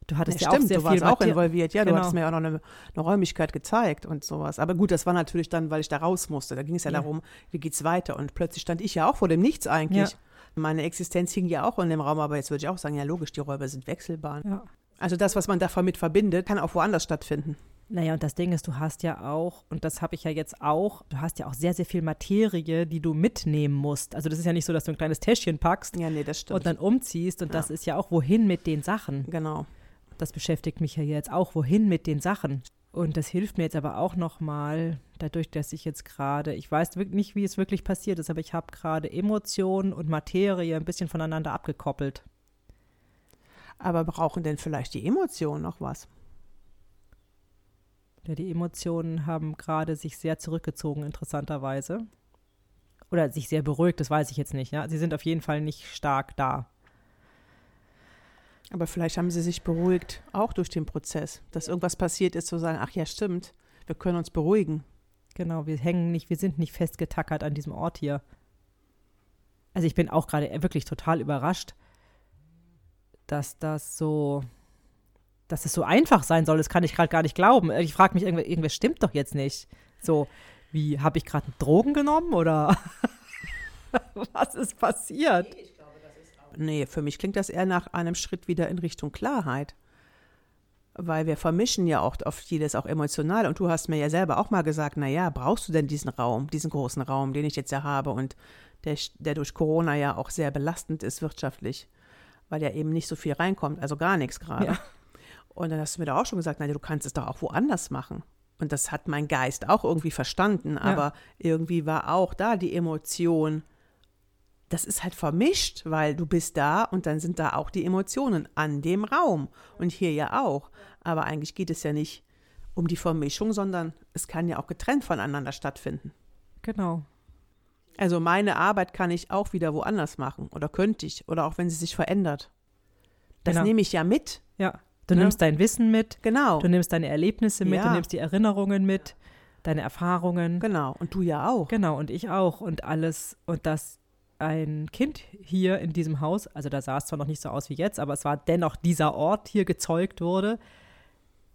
du hattest Ja, ja, stimmt, auch sehr du viel warst auch involviert. Ja, Genau. du hattest mir auch noch eine, eine Räumlichkeit gezeigt und sowas. Aber gut, das war natürlich dann, weil ich da raus musste. Da ging es ja, Ja. darum, wie geht's weiter. Und plötzlich stand ich ja auch vor dem Nichts eigentlich. Ja. Meine Existenz hing ja auch in dem Raum, aber jetzt würde ich auch sagen, ja logisch, die Räume sind wechselbar. Ja. Also das, was man damit verbindet, kann auch woanders stattfinden. Naja, und das Ding ist, du hast ja auch, und das habe ich ja jetzt auch, du hast ja auch sehr, sehr viel Materie, die du mitnehmen musst. Also das ist ja nicht so, dass du ein kleines Täschchen packst Ja, nee, das stimmt. und dann umziehst. Und das ist ja auch, wohin mit den Sachen. genau. Das beschäftigt mich ja jetzt auch, wohin mit den Sachen. Und das hilft mir jetzt aber auch nochmal, dadurch, dass ich jetzt gerade, ich weiß wirklich nicht, wie es wirklich passiert ist, aber ich habe gerade Emotionen und Materie ein bisschen voneinander abgekoppelt. Aber brauchen denn vielleicht die Emotionen noch was? Ja, die Emotionen haben gerade sich sehr zurückgezogen, interessanterweise. Oder sich sehr beruhigt, das weiß ich jetzt nicht. Ja? Sie sind auf jeden Fall nicht stark da. Aber vielleicht haben sie sich beruhigt, auch durch den Prozess, dass irgendwas passiert ist, zu sagen, ach ja, stimmt, wir können uns beruhigen. Genau, wir hängen nicht, wir sind nicht festgetackert an diesem Ort hier. Also ich bin auch gerade wirklich total überrascht, dass das so, dass es so einfach sein soll. Das kann ich gerade gar nicht glauben. Ich frage mich, irgendwas, irgendwas stimmt doch jetzt nicht. So, wie, habe ich gerade Drogen genommen oder *laughs* was ist passiert? Nee, für mich klingt das eher nach einem Schritt wieder in Richtung Klarheit. Weil wir vermischen ja auch oft vieles auch emotional. Und du hast mir ja selber auch mal gesagt, na ja, brauchst du denn diesen Raum, diesen großen Raum, den ich jetzt ja habe und der, der durch Corona ja auch sehr belastend ist wirtschaftlich, weil ja eben nicht so viel reinkommt, also gar nichts gerade. Ja. Und dann hast du mir da auch schon gesagt, na, du kannst es doch auch woanders machen. Und das hat mein Geist auch irgendwie verstanden, aber irgendwie war auch da die Emotion, das ist halt vermischt, weil du bist da und dann sind da auch die Emotionen an dem Raum und hier ja auch. Aber eigentlich geht es ja nicht um die Vermischung, sondern es kann ja auch getrennt voneinander stattfinden. Genau. Also meine Arbeit kann ich auch wieder woanders machen oder könnte ich oder auch wenn sie sich verändert. Das Genau. nehme ich ja mit. Ja. Du Ne? nimmst dein Wissen mit, Genau. du nimmst deine Erlebnisse mit, Ja. du nimmst die Erinnerungen mit, deine Erfahrungen. Genau. Und du ja auch. Genau, und ich auch. Und alles, und dass ein Kind hier in diesem Haus, also da sah es zwar noch nicht so aus wie jetzt, aber es war dennoch dieser Ort hier gezeugt wurde,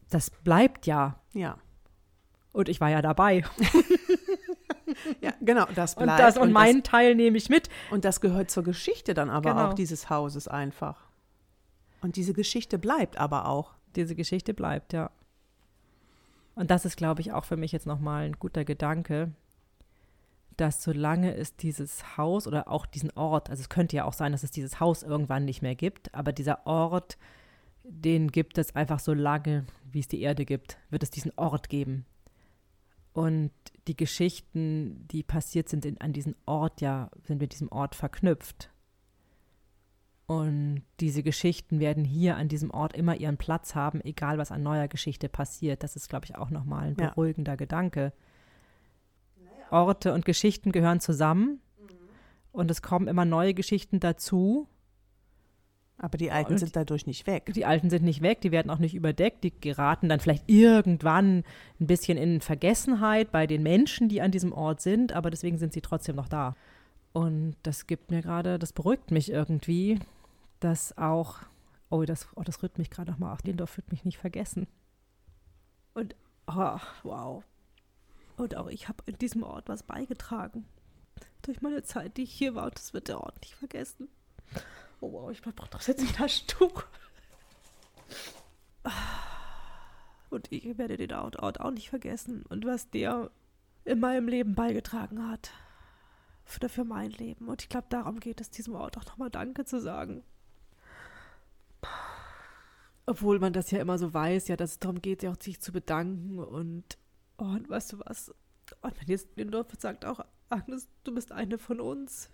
das bleibt ja. Ja. Und ich war ja dabei. *laughs* Ja, genau. Das Und, bleibt. das, und meinen Teil nehme ich mit. das, und das gehört zur Geschichte dann aber Genau. auch dieses Hauses einfach. Und diese Geschichte bleibt aber auch. Diese Geschichte bleibt, ja. Und das ist, glaube ich, auch für mich jetzt nochmal ein guter Gedanke, dass solange es dieses Haus oder auch diesen Ort, also es könnte ja auch sein, dass es dieses Haus irgendwann nicht mehr gibt, aber dieser Ort, den gibt es einfach so lange, wie es die Erde gibt, wird es diesen Ort geben. Und die Geschichten, die passiert sind in, an diesem Ort, ja, sind mit diesem Ort verknüpft. Und diese Geschichten werden hier an diesem Ort immer ihren Platz haben, egal was an neuer Geschichte passiert. Das ist, glaube ich, auch nochmal ein Ja. beruhigender Gedanke. Orte und Geschichten gehören zusammen und es kommen immer neue Geschichten dazu. Aber die Alten Und- sind dadurch nicht weg. Die alten sind nicht weg, die werden auch nicht überdeckt, die geraten dann vielleicht irgendwann ein bisschen in Vergessenheit bei den Menschen, die an diesem Ort sind, aber deswegen sind sie trotzdem noch da. Und das gibt mir gerade, das beruhigt mich irgendwie, dass auch, oh, das, oh, das rührt mich gerade nochmal auf, Lindorf wird mich nicht vergessen. Und, oh, wow. Und auch ich habe in diesem Ort was beigetragen. Durch meine Zeit, die ich hier war, und das wird der Ort nicht vergessen. Oh wow, ich brauche doch jetzt ein Taschentuch. Und ich werde den Ort, auch nicht vergessen. Und was der in meinem Leben beigetragen hat. Für, für mein Leben. Und ich glaube, darum geht es, diesem Ort auch nochmal Danke zu sagen. Obwohl man das ja immer so weiß, ja, dass es darum geht, ja auch sich zu bedanken. Und, und weißt du was? Und wenn jetzt Lindorf sagt auch, Agnes, du bist eine von uns.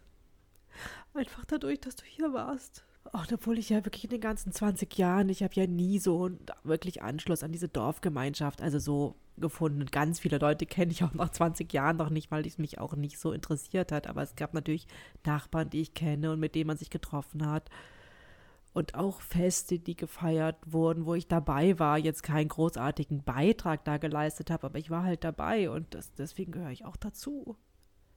Einfach dadurch, dass du hier warst. Auch obwohl ich ja wirklich in den ganzen 20 Jahren, ich habe ja nie so wirklich Anschluss an diese Dorfgemeinschaft, also so gefunden. Ganz viele Leute kenne ich auch nach 20 Jahren noch nicht, weil es mich auch nicht so interessiert hat. Aber es gab natürlich Nachbarn, die ich kenne und mit denen man sich getroffen hat. Und auch Feste, die gefeiert wurden, wo ich dabei war, jetzt keinen großartigen Beitrag da geleistet habe, aber ich war halt dabei und das, deswegen gehöre ich auch dazu.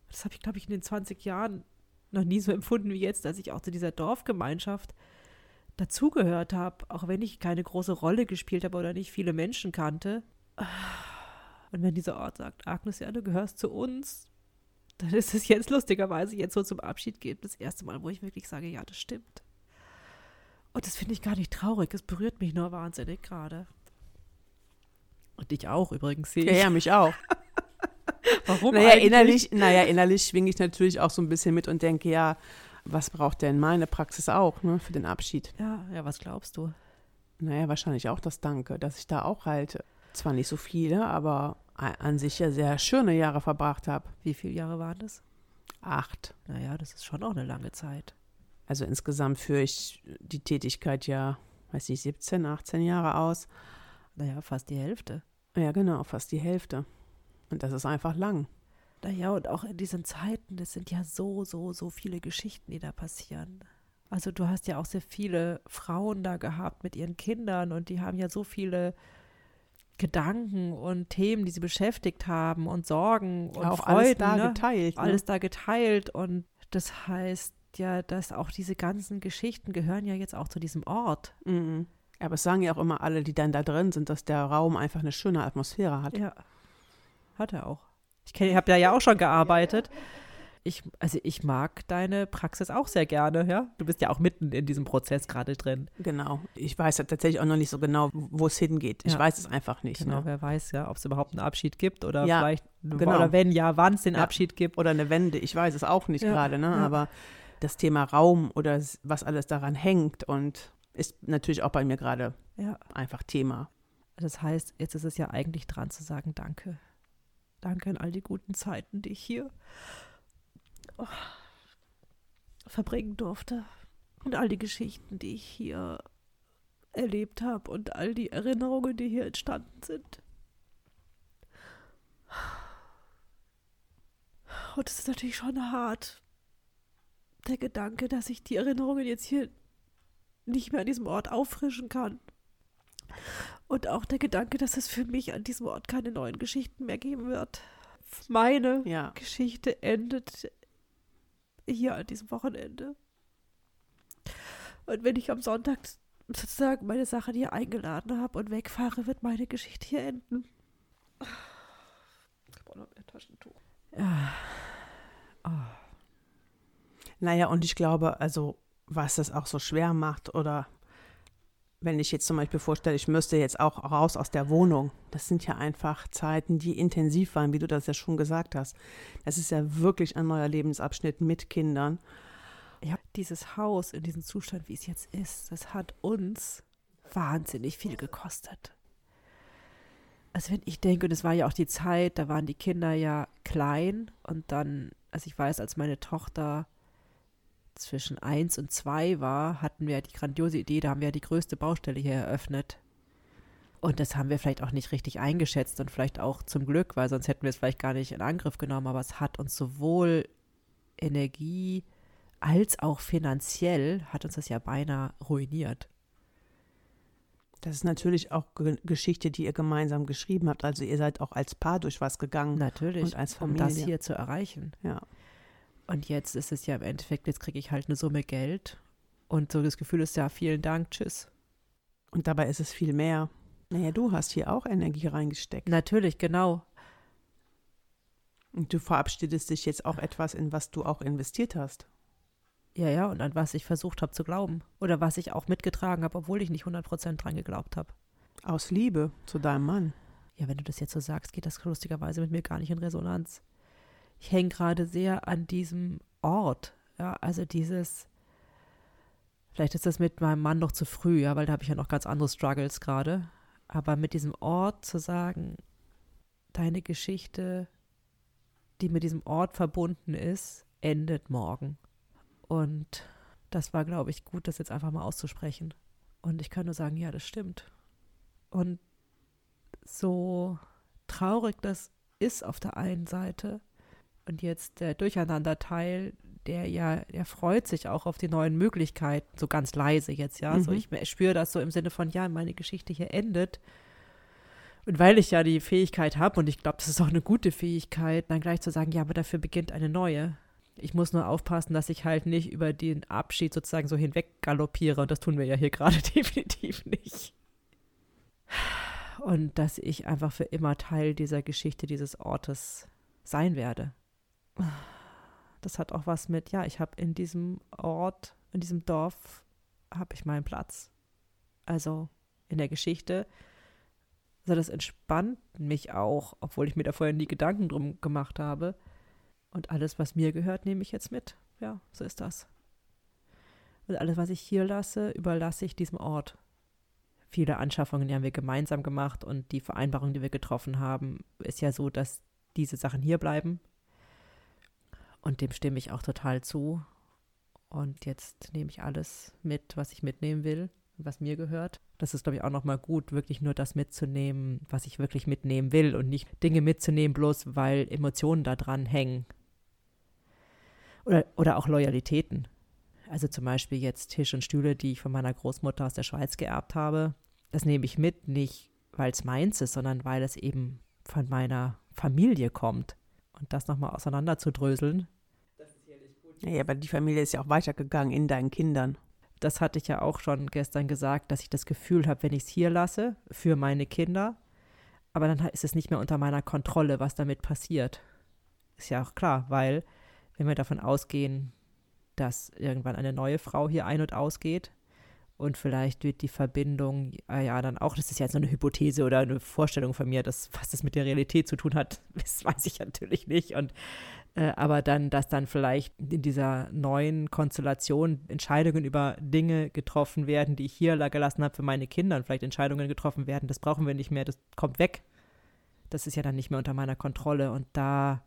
Das habe ich, glaube ich, in den 20 Jahren noch nie so empfunden wie jetzt, dass ich auch zu dieser Dorfgemeinschaft dazugehört habe, auch wenn ich keine große Rolle gespielt habe oder nicht viele Menschen kannte. Und wenn dieser Ort sagt, Agnes, ja, du gehörst zu uns, dann ist es jetzt lustigerweise jetzt so zum Abschied geht, das erste Mal, wo ich wirklich sage, ja, das stimmt. Und das finde ich gar nicht traurig, es berührt mich nur wahnsinnig gerade. Und dich auch übrigens, sehe ich. Ja, ja, mich auch. *laughs* Warum naja, eigentlich? innerlich, naja, innerlich schwinge ich natürlich auch so ein bisschen mit und denke, ja, was braucht denn meine Praxis auch ne, für den Abschied? Ja, ja, was glaubst du? Naja, wahrscheinlich auch das Danke, dass ich da auch halt zwar nicht so viele, aber an sich ja sehr schöne Jahre verbracht habe. Wie viele Jahre waren das? Acht. Naja, das ist schon auch eine lange Zeit. Also insgesamt führe ich die Tätigkeit ja, weiß ich, 17, 18 Jahre aus. Naja, fast die Hälfte. Ja, genau, fast die Hälfte. Und das ist einfach lang. Naja, und auch in diesen Zeiten, das sind ja so, so, so viele Geschichten, die da passieren. Also du hast ja auch sehr viele Frauen da gehabt mit ihren Kindern und die haben ja so viele Gedanken und Themen, die sie beschäftigt haben und Sorgen und auch Freuden. alles da ne? geteilt. Ne? Alles da geteilt und das heißt ja, dass auch diese ganzen Geschichten gehören ja jetzt auch zu diesem Ort. Mhm. Aber es sagen ja auch immer alle, die dann da drin sind, dass der Raum einfach eine schöne Atmosphäre hat. Ja, hat er auch. Ich habe da ja auch schon gearbeitet. Ich, also ich mag deine Praxis auch sehr gerne, ja. Du bist ja auch mitten in diesem Prozess gerade drin. Genau. Ich weiß ja tatsächlich auch noch nicht so genau, wo es hingeht. Ich Ja. weiß es einfach nicht. Genau, Ne? wer weiß ja, ob es überhaupt einen Abschied gibt oder Ja, vielleicht, genau. oder wenn ja, wann es den. Abschied gibt. Oder eine Wende. Ich weiß es auch nicht gerade, ne? Aber das Thema Raum oder was alles daran hängt und ist natürlich auch bei mir gerade Ja. einfach Thema. Das heißt, jetzt ist es ja eigentlich dran zu sagen, danke. Danke an all die guten Zeiten, die ich hier oh, verbringen durfte. Und all die Geschichten, die ich hier erlebt habe und all die Erinnerungen, die hier entstanden sind. Und es ist natürlich schon hart, der Gedanke, dass ich die Erinnerungen jetzt hier nicht mehr an diesem Ort auffrischen kann. Und auch der Gedanke, dass es für mich an diesem Ort keine neuen Geschichten mehr geben wird. Meine Ja. Geschichte endet hier an diesem Wochenende. Und wenn ich am Sonntag sozusagen meine Sachen hier eingeladen habe und wegfahre, wird meine Geschichte hier enden. Ich brauche noch mehr Taschentuch. Ja. Naja, und ich glaube, also, was das auch so schwer macht, oder wenn ich jetzt zum Beispiel vorstelle, ich müsste jetzt auch raus aus der Wohnung, das sind ja einfach Zeiten, die intensiv waren, wie du das ja schon gesagt hast. Das ist ja wirklich ein neuer Lebensabschnitt mit Kindern. Ja, dieses Haus in diesem Zustand, wie es jetzt ist, das hat uns wahnsinnig viel gekostet. Also wenn ich denke, und es war ja auch die Zeit, da waren die Kinder ja klein und dann, also ich weiß, als meine Tochter zwischen eins und zwei war, hatten wir die grandiose Idee, da haben wir die größte Baustelle hier eröffnet. Und das haben wir vielleicht auch nicht richtig eingeschätzt und vielleicht auch zum Glück, weil sonst hätten wir es vielleicht gar nicht in Angriff genommen, aber es hat uns sowohl Energie als auch finanziell hat uns das ja beinahe ruiniert. Das ist natürlich auch Ge Geschichte, die ihr gemeinsam geschrieben habt. Also ihr seid auch als Paar durch was gegangen. Natürlich, Und als um das Familie. hier zu erreichen. Ja. Und jetzt ist es ja im Endeffekt, jetzt kriege ich halt eine Summe Geld und so das Gefühl ist ja, vielen Dank, tschüss. Und dabei ist es viel mehr. Naja, du hast hier auch Energie reingesteckt. Natürlich, genau. Und du verabschiedest dich jetzt auch etwas, in was du auch investiert hast. Ja, ja, und an was ich versucht habe zu glauben. Oder was ich auch mitgetragen habe, obwohl ich nicht 100% dran geglaubt habe. Aus Liebe zu deinem Mann. Ja, wenn du das jetzt so sagst, geht das lustigerweise mit mir gar nicht in Resonanz. Ich hänge gerade sehr an diesem Ort. Ja, also dieses, vielleicht ist das mit meinem Mann noch zu früh, ja, weil da habe ich ja noch ganz andere Struggles gerade. Aber mit diesem Ort zu sagen, deine Geschichte, die mit diesem Ort verbunden ist, endet morgen. Und das war, glaube ich, gut, das jetzt einfach mal auszusprechen. Und ich kann nur sagen, ja, das stimmt. Und so traurig das ist auf der einen Seite und jetzt der Durcheinanderteil, der ja, der freut sich auch auf die neuen Möglichkeiten, so ganz leise jetzt, ja. Mhm. So ich spüre das so im Sinne von, ja, meine Geschichte hier endet. Und weil ich ja die Fähigkeit habe, und ich glaube, das ist auch eine gute Fähigkeit, dann gleich zu sagen, ja, aber dafür beginnt eine neue. Ich muss nur aufpassen, dass ich halt nicht über den Abschied sozusagen so hinweg galoppiere. Und das tun wir ja hier *laughs* gerade definitiv nicht. Und dass ich einfach für immer Teil dieser Geschichte, dieses Ortes sein werde. Das hat auch was mit, ja, ich habe in diesem Ort, in diesem Dorf, habe ich meinen Platz. Also in der Geschichte. Also das entspannt mich auch, obwohl ich mir da vorher nie Gedanken drum gemacht habe. Und alles, was mir gehört, nehme ich jetzt mit. Ja, so ist das. Und alles, was ich hier lasse, überlasse ich diesem Ort. Viele Anschaffungen die haben wir gemeinsam gemacht und die Vereinbarung, die wir getroffen haben, ist ja so, dass diese Sachen hier bleiben. Und dem stimme ich auch total zu. Und jetzt nehme ich alles mit, was ich mitnehmen will, was mir gehört. Das ist, glaube ich, auch nochmal gut, wirklich nur das mitzunehmen, was ich wirklich mitnehmen will und nicht Dinge mitzunehmen, bloß weil Emotionen da dran hängen. Oder, oder auch Loyalitäten. Also zum Beispiel jetzt Tisch und Stühle, die ich von meiner Großmutter aus der Schweiz geerbt habe. Das nehme ich mit, nicht weil es meins ist, sondern weil es eben von meiner Familie kommt. Und das nochmal auseinanderzudröseln. Das ist sicherlich gut. Ja, aber die Familie ist ja auch weitergegangen in deinen Kindern. Das hatte ich ja auch schon gestern gesagt, dass ich das Gefühl habe, wenn ich es hier lasse, für meine Kinder, aber dann ist es nicht mehr unter meiner Kontrolle, was damit passiert. Ist ja auch klar, weil wenn wir davon ausgehen, dass irgendwann eine neue Frau hier ein- und ausgeht, und vielleicht wird die Verbindung, äh, ja, dann auch, das ist jetzt so eine Hypothese oder eine Vorstellung von mir, dass, was das mit der Realität zu tun hat, *laughs* das weiß ich natürlich nicht. Und äh, aber dann, dass dann vielleicht in dieser neuen Konstellation Entscheidungen über Dinge getroffen werden, die ich hier gelassen habe für meine Kinder und vielleicht Entscheidungen getroffen werden, das brauchen wir nicht mehr, das kommt weg. Das ist ja dann nicht mehr unter meiner Kontrolle. Und da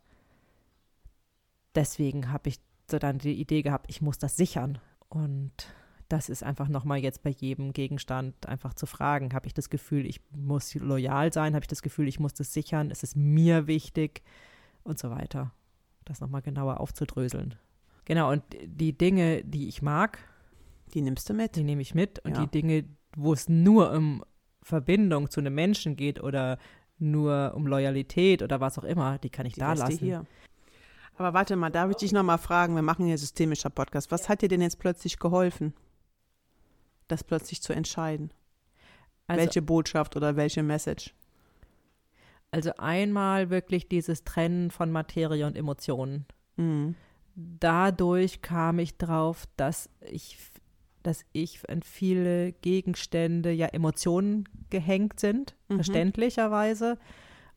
deswegen habe ich so dann die Idee gehabt, ich muss das sichern. Und das ist einfach nochmal jetzt bei jedem Gegenstand einfach zu fragen. Habe ich das Gefühl, ich muss loyal sein? Habe ich das Gefühl, ich muss das sichern? Ist es mir wichtig? Und so weiter. Das nochmal genauer aufzudröseln. Genau, und die Dinge, die ich mag, die nimmst du mit. Die nehme ich mit. Und ja. die Dinge, wo es nur um Verbindung zu einem Menschen geht oder nur um Loyalität oder was auch immer, die kann ich die da lassen. Hier. Aber warte mal, darf ich dich nochmal fragen? Wir machen hier systemischer Podcast. Was hat dir denn jetzt plötzlich geholfen? Das plötzlich zu entscheiden? Also, welche Botschaft oder welche Message? Also einmal wirklich dieses Trennen von Materie und Emotionen. Mhm. Dadurch kam ich drauf, dass ich, dass ich an viele Gegenstände ja Emotionen gehängt sind, mhm. verständlicherweise.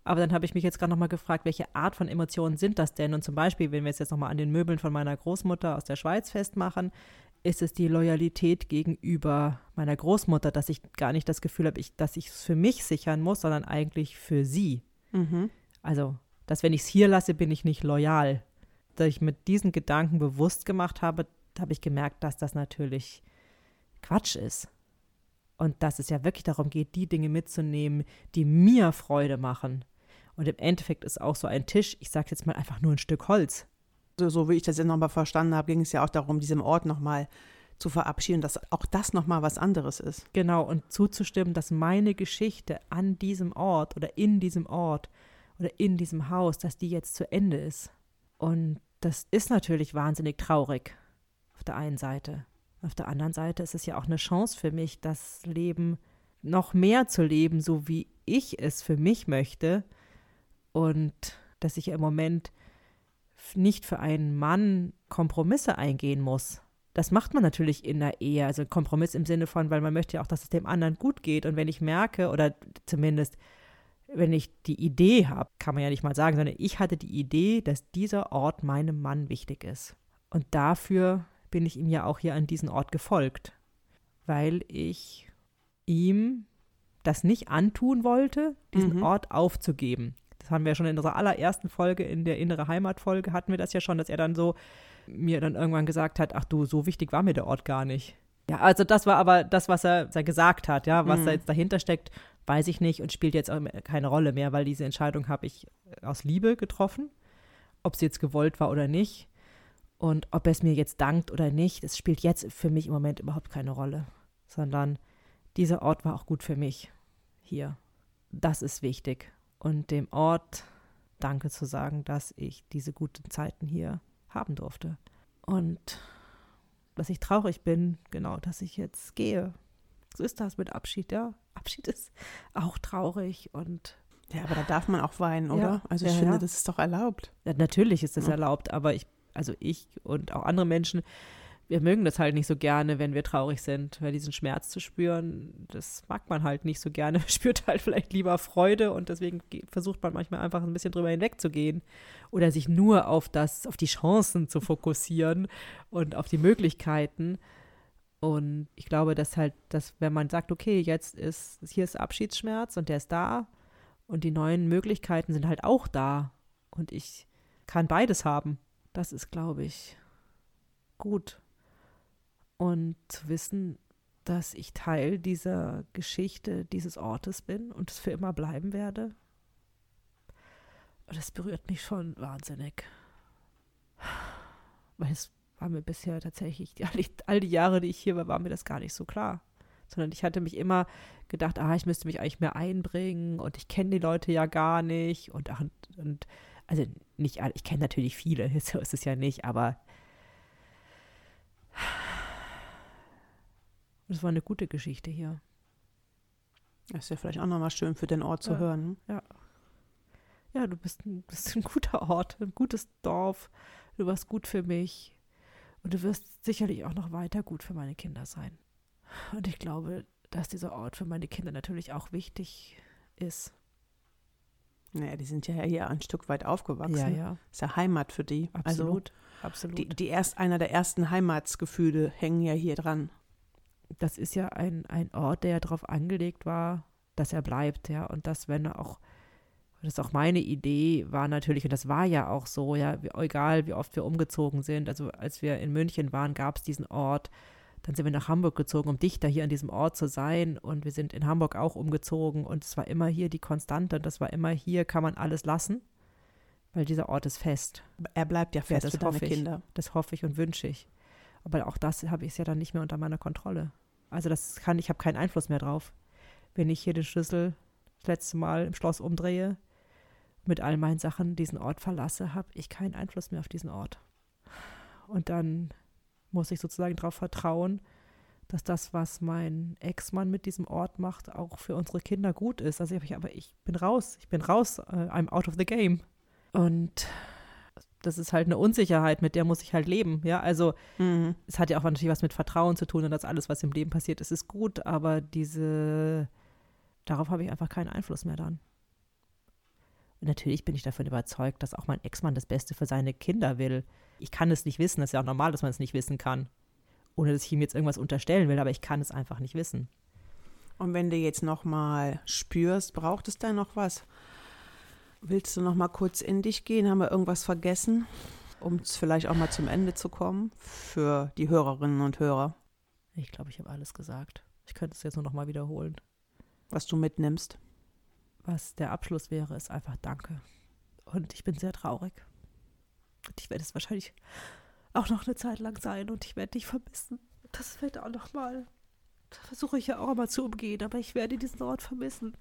Aber dann habe ich mich jetzt gerade nochmal gefragt, welche Art von Emotionen sind das denn? Und zum Beispiel, wenn wir es jetzt nochmal an den Möbeln von meiner Großmutter aus der Schweiz festmachen, ist es die Loyalität gegenüber meiner Großmutter, dass ich gar nicht das Gefühl habe, ich, dass ich es für mich sichern muss, sondern eigentlich für sie. Mhm. Also, dass wenn ich es hier lasse, bin ich nicht loyal. Dass ich mit diesen Gedanken bewusst gemacht habe, habe ich gemerkt, dass das natürlich Quatsch ist. Und dass es ja wirklich darum geht, die Dinge mitzunehmen, die mir Freude machen. Und im Endeffekt ist auch so ein Tisch, ich sage jetzt mal einfach nur ein Stück Holz so, so wie ich das jetzt nochmal verstanden habe, ging es ja auch darum, diesem Ort nochmal zu verabschieden, dass auch das nochmal was anderes ist. Genau, und zuzustimmen, dass meine Geschichte an diesem Ort oder in diesem Ort oder in diesem Haus, dass die jetzt zu Ende ist. Und das ist natürlich wahnsinnig traurig auf der einen Seite. Auf der anderen Seite ist es ja auch eine Chance für mich, das Leben noch mehr zu leben, so wie ich es für mich möchte. Und dass ich im Moment nicht für einen Mann Kompromisse eingehen muss. Das macht man natürlich in der Ehe, also Kompromiss im Sinne von, weil man möchte ja auch, dass es dem anderen gut geht. Und wenn ich merke, oder zumindest wenn ich die Idee habe, kann man ja nicht mal sagen, sondern ich hatte die Idee, dass dieser Ort meinem Mann wichtig ist. Und dafür bin ich ihm ja auch hier an diesen Ort gefolgt, weil ich ihm das nicht antun wollte, diesen mhm. Ort aufzugeben. Das haben wir ja schon in unserer allerersten Folge, in der innere Heimatfolge, hatten wir das ja schon, dass er dann so mir dann irgendwann gesagt hat, ach du, so wichtig war mir der Ort gar nicht. Ja, also das war aber das, was er, was er gesagt hat, ja, was mhm. da jetzt dahinter steckt, weiß ich nicht und spielt jetzt auch keine Rolle mehr, weil diese Entscheidung habe ich aus Liebe getroffen, ob sie jetzt gewollt war oder nicht und ob er es mir jetzt dankt oder nicht, das spielt jetzt für mich im Moment überhaupt keine Rolle, sondern dieser Ort war auch gut für mich hier. Das ist wichtig und dem Ort Danke zu sagen, dass ich diese guten Zeiten hier haben durfte. Und dass ich traurig bin, genau, dass ich jetzt gehe. So ist das mit Abschied, ja. Abschied ist auch traurig und. Ja, aber da darf man auch weinen, oder? Ja, also ich ja, finde, ja. das ist doch erlaubt. Ja, natürlich ist das erlaubt, aber ich, also ich und auch andere Menschen, wir mögen das halt nicht so gerne, wenn wir traurig sind, weil diesen Schmerz zu spüren, das mag man halt nicht so gerne. *laughs* Man spürt halt vielleicht lieber Freude und deswegen versucht man manchmal einfach ein bisschen drüber hinwegzugehen oder sich nur auf das, auf die Chancen zu fokussieren und auf die Möglichkeiten. Und ich glaube, dass halt, dass wenn man sagt, okay, jetzt ist, hier ist Abschiedsschmerz und der ist da und die neuen Möglichkeiten sind halt auch da und ich kann beides haben, das ist, glaube ich, gut und zu wissen, dass ich Teil dieser Geschichte dieses Ortes bin und es für immer bleiben werde. das berührt mich schon wahnsinnig. Weil es war mir bisher tatsächlich, all die, all die Jahre, die ich hier war, war mir das gar nicht so klar. Sondern ich hatte mich immer gedacht, ah, ich müsste mich eigentlich mehr einbringen und ich kenne die Leute ja gar nicht und, und, und also nicht, ich kenne natürlich viele, *laughs* so ist es ja nicht, aber Das war eine gute Geschichte hier. Das ist ja vielleicht auch nochmal schön für den Ort zu ja, hören. Ne? Ja. Ja, du bist, ein, *laughs* bist ein guter Ort, ein gutes Dorf. Du warst gut für mich. Und du wirst sicherlich auch noch weiter gut für meine Kinder sein. Und ich glaube, dass dieser Ort für meine Kinder natürlich auch wichtig ist. Naja, die sind ja hier ein Stück weit aufgewachsen. Ja, ja. Ist ja Heimat für die. Absolut, also absolut. Die, die erst, einer der ersten Heimatsgefühle hängen ja hier dran das ist ja ein, ein Ort, der ja darauf angelegt war, dass er bleibt, ja, und dass, wenn er auch, das ist auch meine Idee, war natürlich, und das war ja auch so, ja, wie, egal wie oft wir umgezogen sind, also als wir in München waren, gab es diesen Ort, dann sind wir nach Hamburg gezogen, um dichter hier an diesem Ort zu sein. Und wir sind in Hamburg auch umgezogen. Und es war immer hier die Konstante. Und das war immer hier, kann man alles lassen, weil dieser Ort ist fest. Er bleibt ja fest ja, das für deine ich, Kinder. Das hoffe ich und wünsche ich. Aber auch das habe ich ja dann nicht mehr unter meiner Kontrolle. Also das kann, ich habe keinen Einfluss mehr drauf. Wenn ich hier den Schlüssel das letzte Mal im Schloss umdrehe, mit all meinen Sachen diesen Ort verlasse, habe ich keinen Einfluss mehr auf diesen Ort. Und dann muss ich sozusagen darauf vertrauen, dass das, was mein Ex-Mann mit diesem Ort macht, auch für unsere Kinder gut ist. Also ich, aber ich bin raus, ich bin raus, uh, I'm out of the game. Und das ist halt eine Unsicherheit, mit der muss ich halt leben. Ja, also mhm. es hat ja auch natürlich was mit Vertrauen zu tun und dass alles, was im Leben passiert, ist, ist gut, aber diese, darauf habe ich einfach keinen Einfluss mehr dann. Und natürlich bin ich davon überzeugt, dass auch mein Ex-Mann das Beste für seine Kinder will. Ich kann es nicht wissen, das ist ja auch normal, dass man es nicht wissen kann. Ohne dass ich ihm jetzt irgendwas unterstellen will, aber ich kann es einfach nicht wissen. Und wenn du jetzt nochmal spürst, braucht es da noch was? Willst du noch mal kurz in dich gehen? Haben wir irgendwas vergessen, um vielleicht auch mal zum Ende zu kommen für die Hörerinnen und Hörer? Ich glaube, ich habe alles gesagt. Ich könnte es jetzt nur noch mal wiederholen. Was du mitnimmst? Was der Abschluss wäre, ist einfach Danke. Und ich bin sehr traurig. Und ich werde es wahrscheinlich auch noch eine Zeit lang sein und ich werde dich vermissen. Das wird auch noch mal. Das versuche ich ja auch mal zu umgehen, aber ich werde diesen Ort vermissen.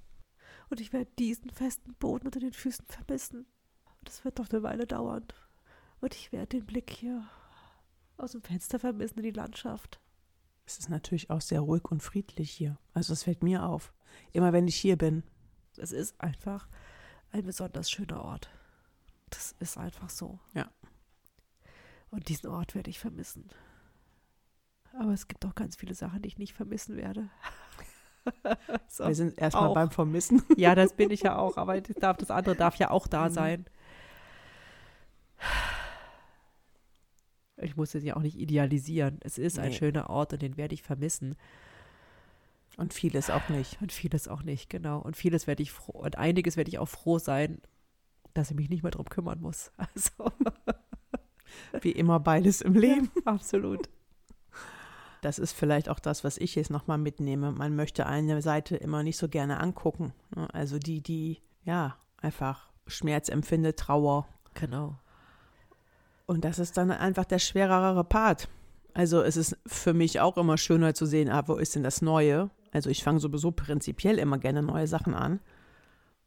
Und ich werde diesen festen Boden unter den Füßen vermissen. Und es wird noch eine Weile dauern. Und ich werde den Blick hier aus dem Fenster vermissen in die Landschaft. Es ist natürlich auch sehr ruhig und friedlich hier. Also es fällt mir auf. Immer wenn ich hier bin. Es ist einfach ein besonders schöner Ort. Das ist einfach so. Ja. Und diesen Ort werde ich vermissen. Aber es gibt auch ganz viele Sachen, die ich nicht vermissen werde. *laughs* *laughs* so, Wir sind erstmal beim Vermissen. *laughs* ja, das bin ich ja auch, aber das, darf, das andere darf ja auch da mhm. sein. Ich muss es ja auch nicht idealisieren. Es ist nee. ein schöner Ort und den werde ich vermissen. Und vieles auch nicht. Und vieles auch nicht, genau. Und vieles werde ich froh, und einiges werde ich auch froh sein, dass ich mich nicht mehr drum kümmern muss. *laughs* Also. Wie immer beides im Leben. Ja, absolut. Das ist vielleicht auch das, was ich jetzt nochmal mitnehme. Man möchte eine Seite immer nicht so gerne angucken. ne? Also die, die, ja, einfach Schmerz empfindet, Trauer. Genau. Und das ist dann einfach der schwerere Part. Also es ist für mich auch immer schöner zu sehen, ah, wo ist denn das Neue? Also ich fange sowieso prinzipiell immer gerne neue Sachen an.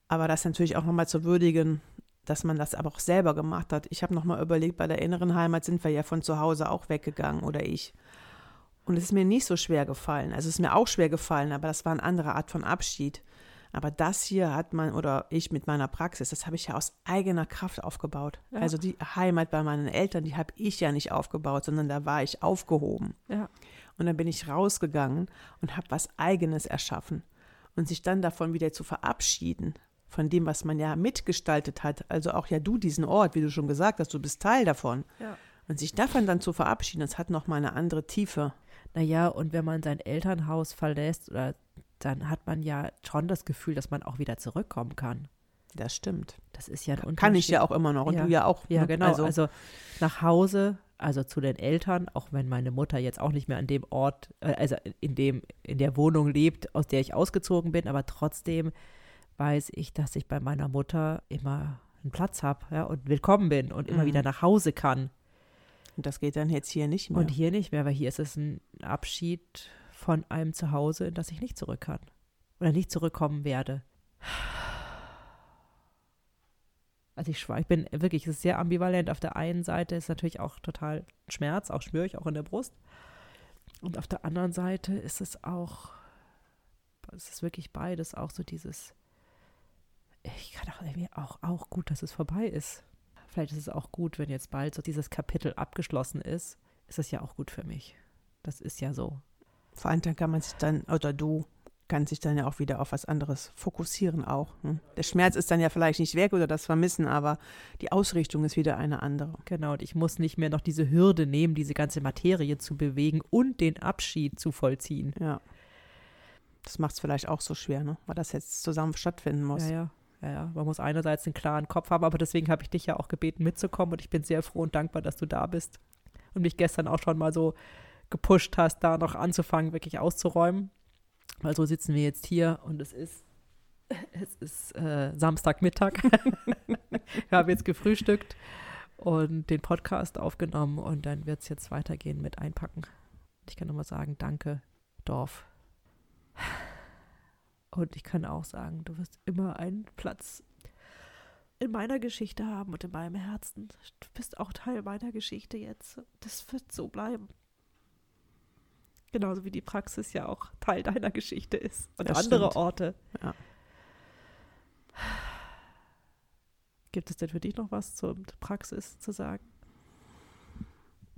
Aber das natürlich auch nochmal zu würdigen, dass man das aber auch selber gemacht hat. Ich habe nochmal überlegt, bei der inneren Heimat sind wir ja von zu Hause auch weggegangen oder ich. Und es ist mir nicht so schwer gefallen. Also es ist mir auch schwer gefallen, aber das war eine andere Art von Abschied. Aber das hier hat man, oder ich mit meiner Praxis, das habe ich ja aus eigener Kraft aufgebaut. Ja. Also die Heimat bei meinen Eltern, die habe ich ja nicht aufgebaut, sondern da war ich aufgehoben. Ja. Und dann bin ich rausgegangen und habe was Eigenes erschaffen. Und sich dann davon wieder zu verabschieden, von dem, was man ja mitgestaltet hat, also auch ja du diesen Ort, wie du schon gesagt hast, du bist Teil davon. Ja. Und sich davon dann zu verabschieden, das hat nochmal eine andere Tiefe. Naja, und wenn man sein Elternhaus verlässt, oder, dann hat man ja schon das Gefühl, dass man auch wieder zurückkommen kann. Das stimmt. Das ist ja ein Unterschied. Kann ich ja auch immer noch und Ja. du ja auch. Ja, ne? genau. Also, Also, nach Hause, also zu den Eltern, auch wenn meine Mutter jetzt auch nicht mehr an dem Ort, äh, also in dem, in der Wohnung lebt, aus der ich ausgezogen bin, aber trotzdem weiß ich, dass ich bei meiner Mutter immer einen Platz habe ja, und willkommen bin und immer Mhm. wieder nach Hause kann. Und das geht dann jetzt hier nicht mehr. Und hier nicht mehr, weil hier ist es ein Abschied von einem Zuhause, in das ich nicht zurück kann. Oder nicht zurückkommen werde. Also ich ich bin wirklich, es ist sehr ambivalent. Auf der einen Seite ist natürlich auch total Schmerz, auch spüre ich auch in der Brust. Und auf der anderen Seite ist es auch, es ist wirklich beides, auch so dieses, ich kann auch irgendwie auch, auch gut, dass es vorbei ist. Vielleicht ist es auch gut, wenn jetzt bald so dieses Kapitel abgeschlossen ist, ist es ja auch gut für mich. Das ist ja so. Vor allem dann kann man sich dann, oder du kannst sich dann ja auch wieder auf was anderes fokussieren auch. Ne? Der Schmerz ist dann ja vielleicht nicht weg oder das Vermissen, aber die Ausrichtung ist wieder eine andere. Genau, und ich muss nicht mehr noch diese Hürde nehmen, diese ganze Materie zu bewegen und den Abschied zu vollziehen. Ja. Das macht es vielleicht auch so schwer, ne? weil das jetzt zusammen stattfinden muss. Ja, ja. Ja, man muss einerseits einen klaren Kopf haben, aber deswegen habe ich dich ja auch gebeten, mitzukommen und ich bin sehr froh und dankbar, dass du da bist und mich gestern auch schon mal so gepusht hast, da noch anzufangen, wirklich auszuräumen. Weil so sitzen wir jetzt hier und es ist, *laughs* es ist äh, Samstagmittag. *laughs* wir haben jetzt gefrühstückt und den Podcast aufgenommen und dann wird es jetzt weitergehen mit Einpacken. Ich kann nur mal sagen, danke, Dorf. Und ich kann auch sagen, du wirst immer einen Platz in meiner Geschichte haben und in meinem Herzen. Du bist auch Teil meiner Geschichte jetzt. Das wird so bleiben. Genauso wie die Praxis ja auch Teil deiner Geschichte ist. Und Das andere stimmt. Orte. Ja. Gibt es denn für dich noch was zur Praxis zu sagen?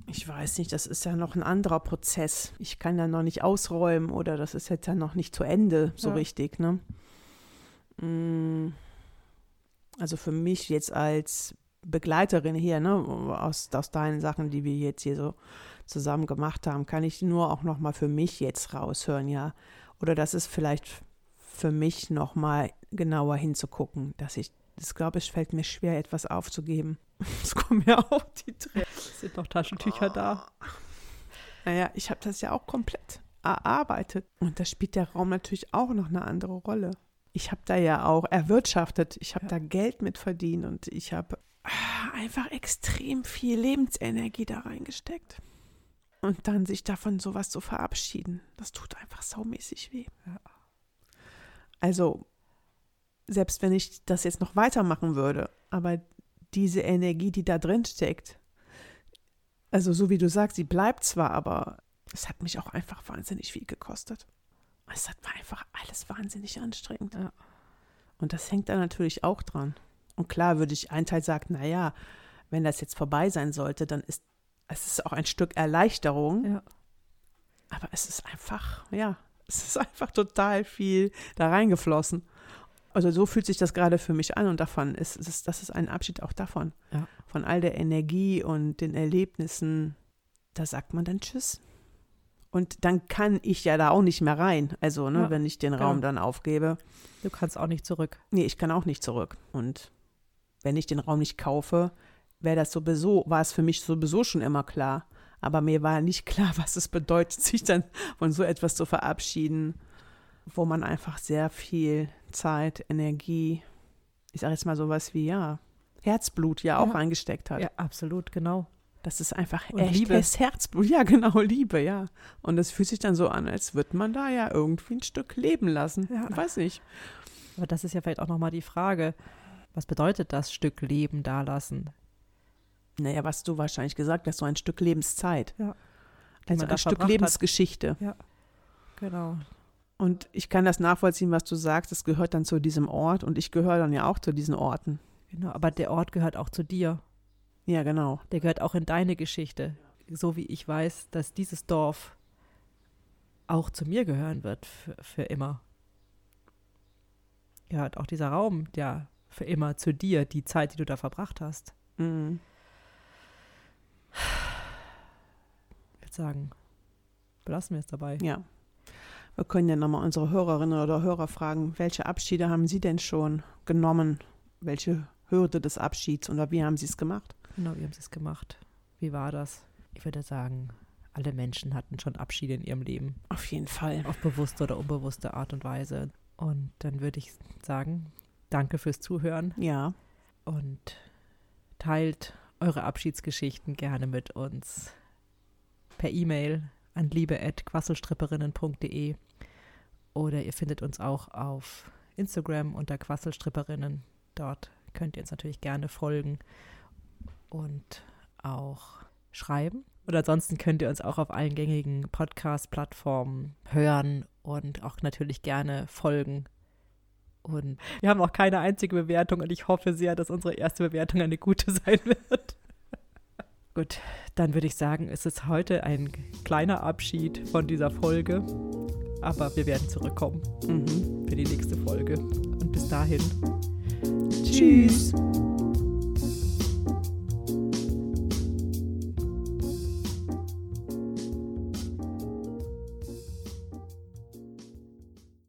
Ich weiß nicht, das ist ja noch ein anderer Prozess. Ich kann ja noch nicht ausräumen oder das ist jetzt ja noch nicht zu Ende so Ja. richtig. Ne? Mm, Also für mich jetzt als Begleiterin hier, ne, aus, aus deinen Sachen, die wir jetzt hier so zusammen gemacht haben, kann ich nur auch noch mal für mich jetzt raushören, ja. Oder das ist vielleicht für mich noch mal genauer hinzugucken, dass ich, das glaube ich, fällt mir schwer, etwas aufzugeben. *laughs* Es kommen mir auch die Tränen. Sind noch Taschentücher da? Naja, ich habe das ja auch komplett erarbeitet. Und da spielt der Raum natürlich auch noch eine andere Rolle. Ich habe da ja auch erwirtschaftet, ich habe Ja. da Geld mit verdient und ich habe ah, einfach extrem viel Lebensenergie da reingesteckt. Und dann sich davon sowas zu verabschieden, das tut einfach saumäßig weh. Ja. Also, selbst wenn ich das jetzt noch weitermachen würde, aber diese Energie, die da drin steckt, also so wie du sagst, sie bleibt zwar, aber es hat mich auch einfach wahnsinnig viel gekostet. Es hat war einfach alles wahnsinnig anstrengend. Ja. Und das hängt da natürlich auch dran. Und klar würde ich ein Teil sagen, naja, wenn das jetzt vorbei sein sollte, dann ist es ist auch ein Stück Erleichterung. Ja. Aber es ist einfach, ja, es ist *laughs* einfach total viel da reingeflossen. Also so fühlt sich das gerade für mich an und davon ist, ist das ist ein Abschied auch davon. Ja. Von all der Energie und den Erlebnissen, da sagt man dann Tschüss. Und dann kann ich ja da auch nicht mehr rein. Also, ne, Ja, wenn ich den genau. Raum dann aufgebe. Du kannst auch nicht zurück. Nee, ich kann auch nicht zurück. Und wenn ich den Raum nicht kaufe, wäre das sowieso, war es für mich sowieso schon immer klar. Aber mir war nicht klar, *laughs* was es bedeutet, sich dann von so etwas zu verabschieden, wo man einfach sehr viel Zeit, Energie, ich sage jetzt mal sowas wie, ja, Herzblut ja auch Ja. reingesteckt hat. Ja, absolut, genau. Das ist einfach Und echt Liebe. Liebe. Herzblut. Ja, genau, *laughs* Liebe, ja. Und es fühlt sich dann so an, als würde man da ja irgendwie ein Stück leben lassen. Ja. Ich weiß nicht. Aber das ist ja vielleicht auch nochmal die Frage, was bedeutet das Stück Leben dalassen? Naja, was du wahrscheinlich gesagt hast, so ein Stück Lebenszeit. Ja. Also da ein Stück verbracht hat. Lebensgeschichte. Genau. Und ich kann das nachvollziehen, was du sagst. Es gehört dann zu diesem Ort und ich gehöre dann ja auch zu diesen Orten. Genau, aber der Ort gehört auch zu dir. Ja, genau. Der gehört auch in deine Geschichte. So wie ich weiß, dass dieses Dorf auch zu mir gehören wird für, für immer. Gehört auch dieser Raum, ja, für immer zu dir, die Zeit, die du da verbracht hast. Mhm. Ich würde sagen, belassen wir es dabei. Ja. Wir können ja nochmal unsere Hörerinnen oder Hörer fragen, welche Abschiede haben sie denn schon genommen? Welche Hürde des Abschieds oder wie haben sie es gemacht? Genau, wie haben sie es gemacht? Wie war das? Ich würde sagen, alle Menschen hatten schon Abschiede in ihrem Leben, Auf jeden Fall. auf bewusste oder unbewusste Art und Weise. Und dann würde ich sagen, danke fürs Zuhören Ja. und teilt eure Abschiedsgeschichten gerne mit uns per E-Mail an liebe.quasselstripperinnen.de oder ihr findet uns auch auf Instagram unter Quasselstripperinnen. Dort könnt ihr uns natürlich gerne folgen und auch schreiben. Und ansonsten könnt ihr uns auch auf allen gängigen Podcast-Plattformen hören und auch natürlich gerne folgen. Und wir haben auch keine einzige Bewertung und ich hoffe sehr, dass unsere erste Bewertung eine gute *laughs* sein wird. Gut, dann würde ich sagen, es ist heute ein kleiner Abschied von dieser Folge, aber wir werden zurückkommen Mhm. für die nächste Folge. Und bis dahin, Tschüss. tschüss.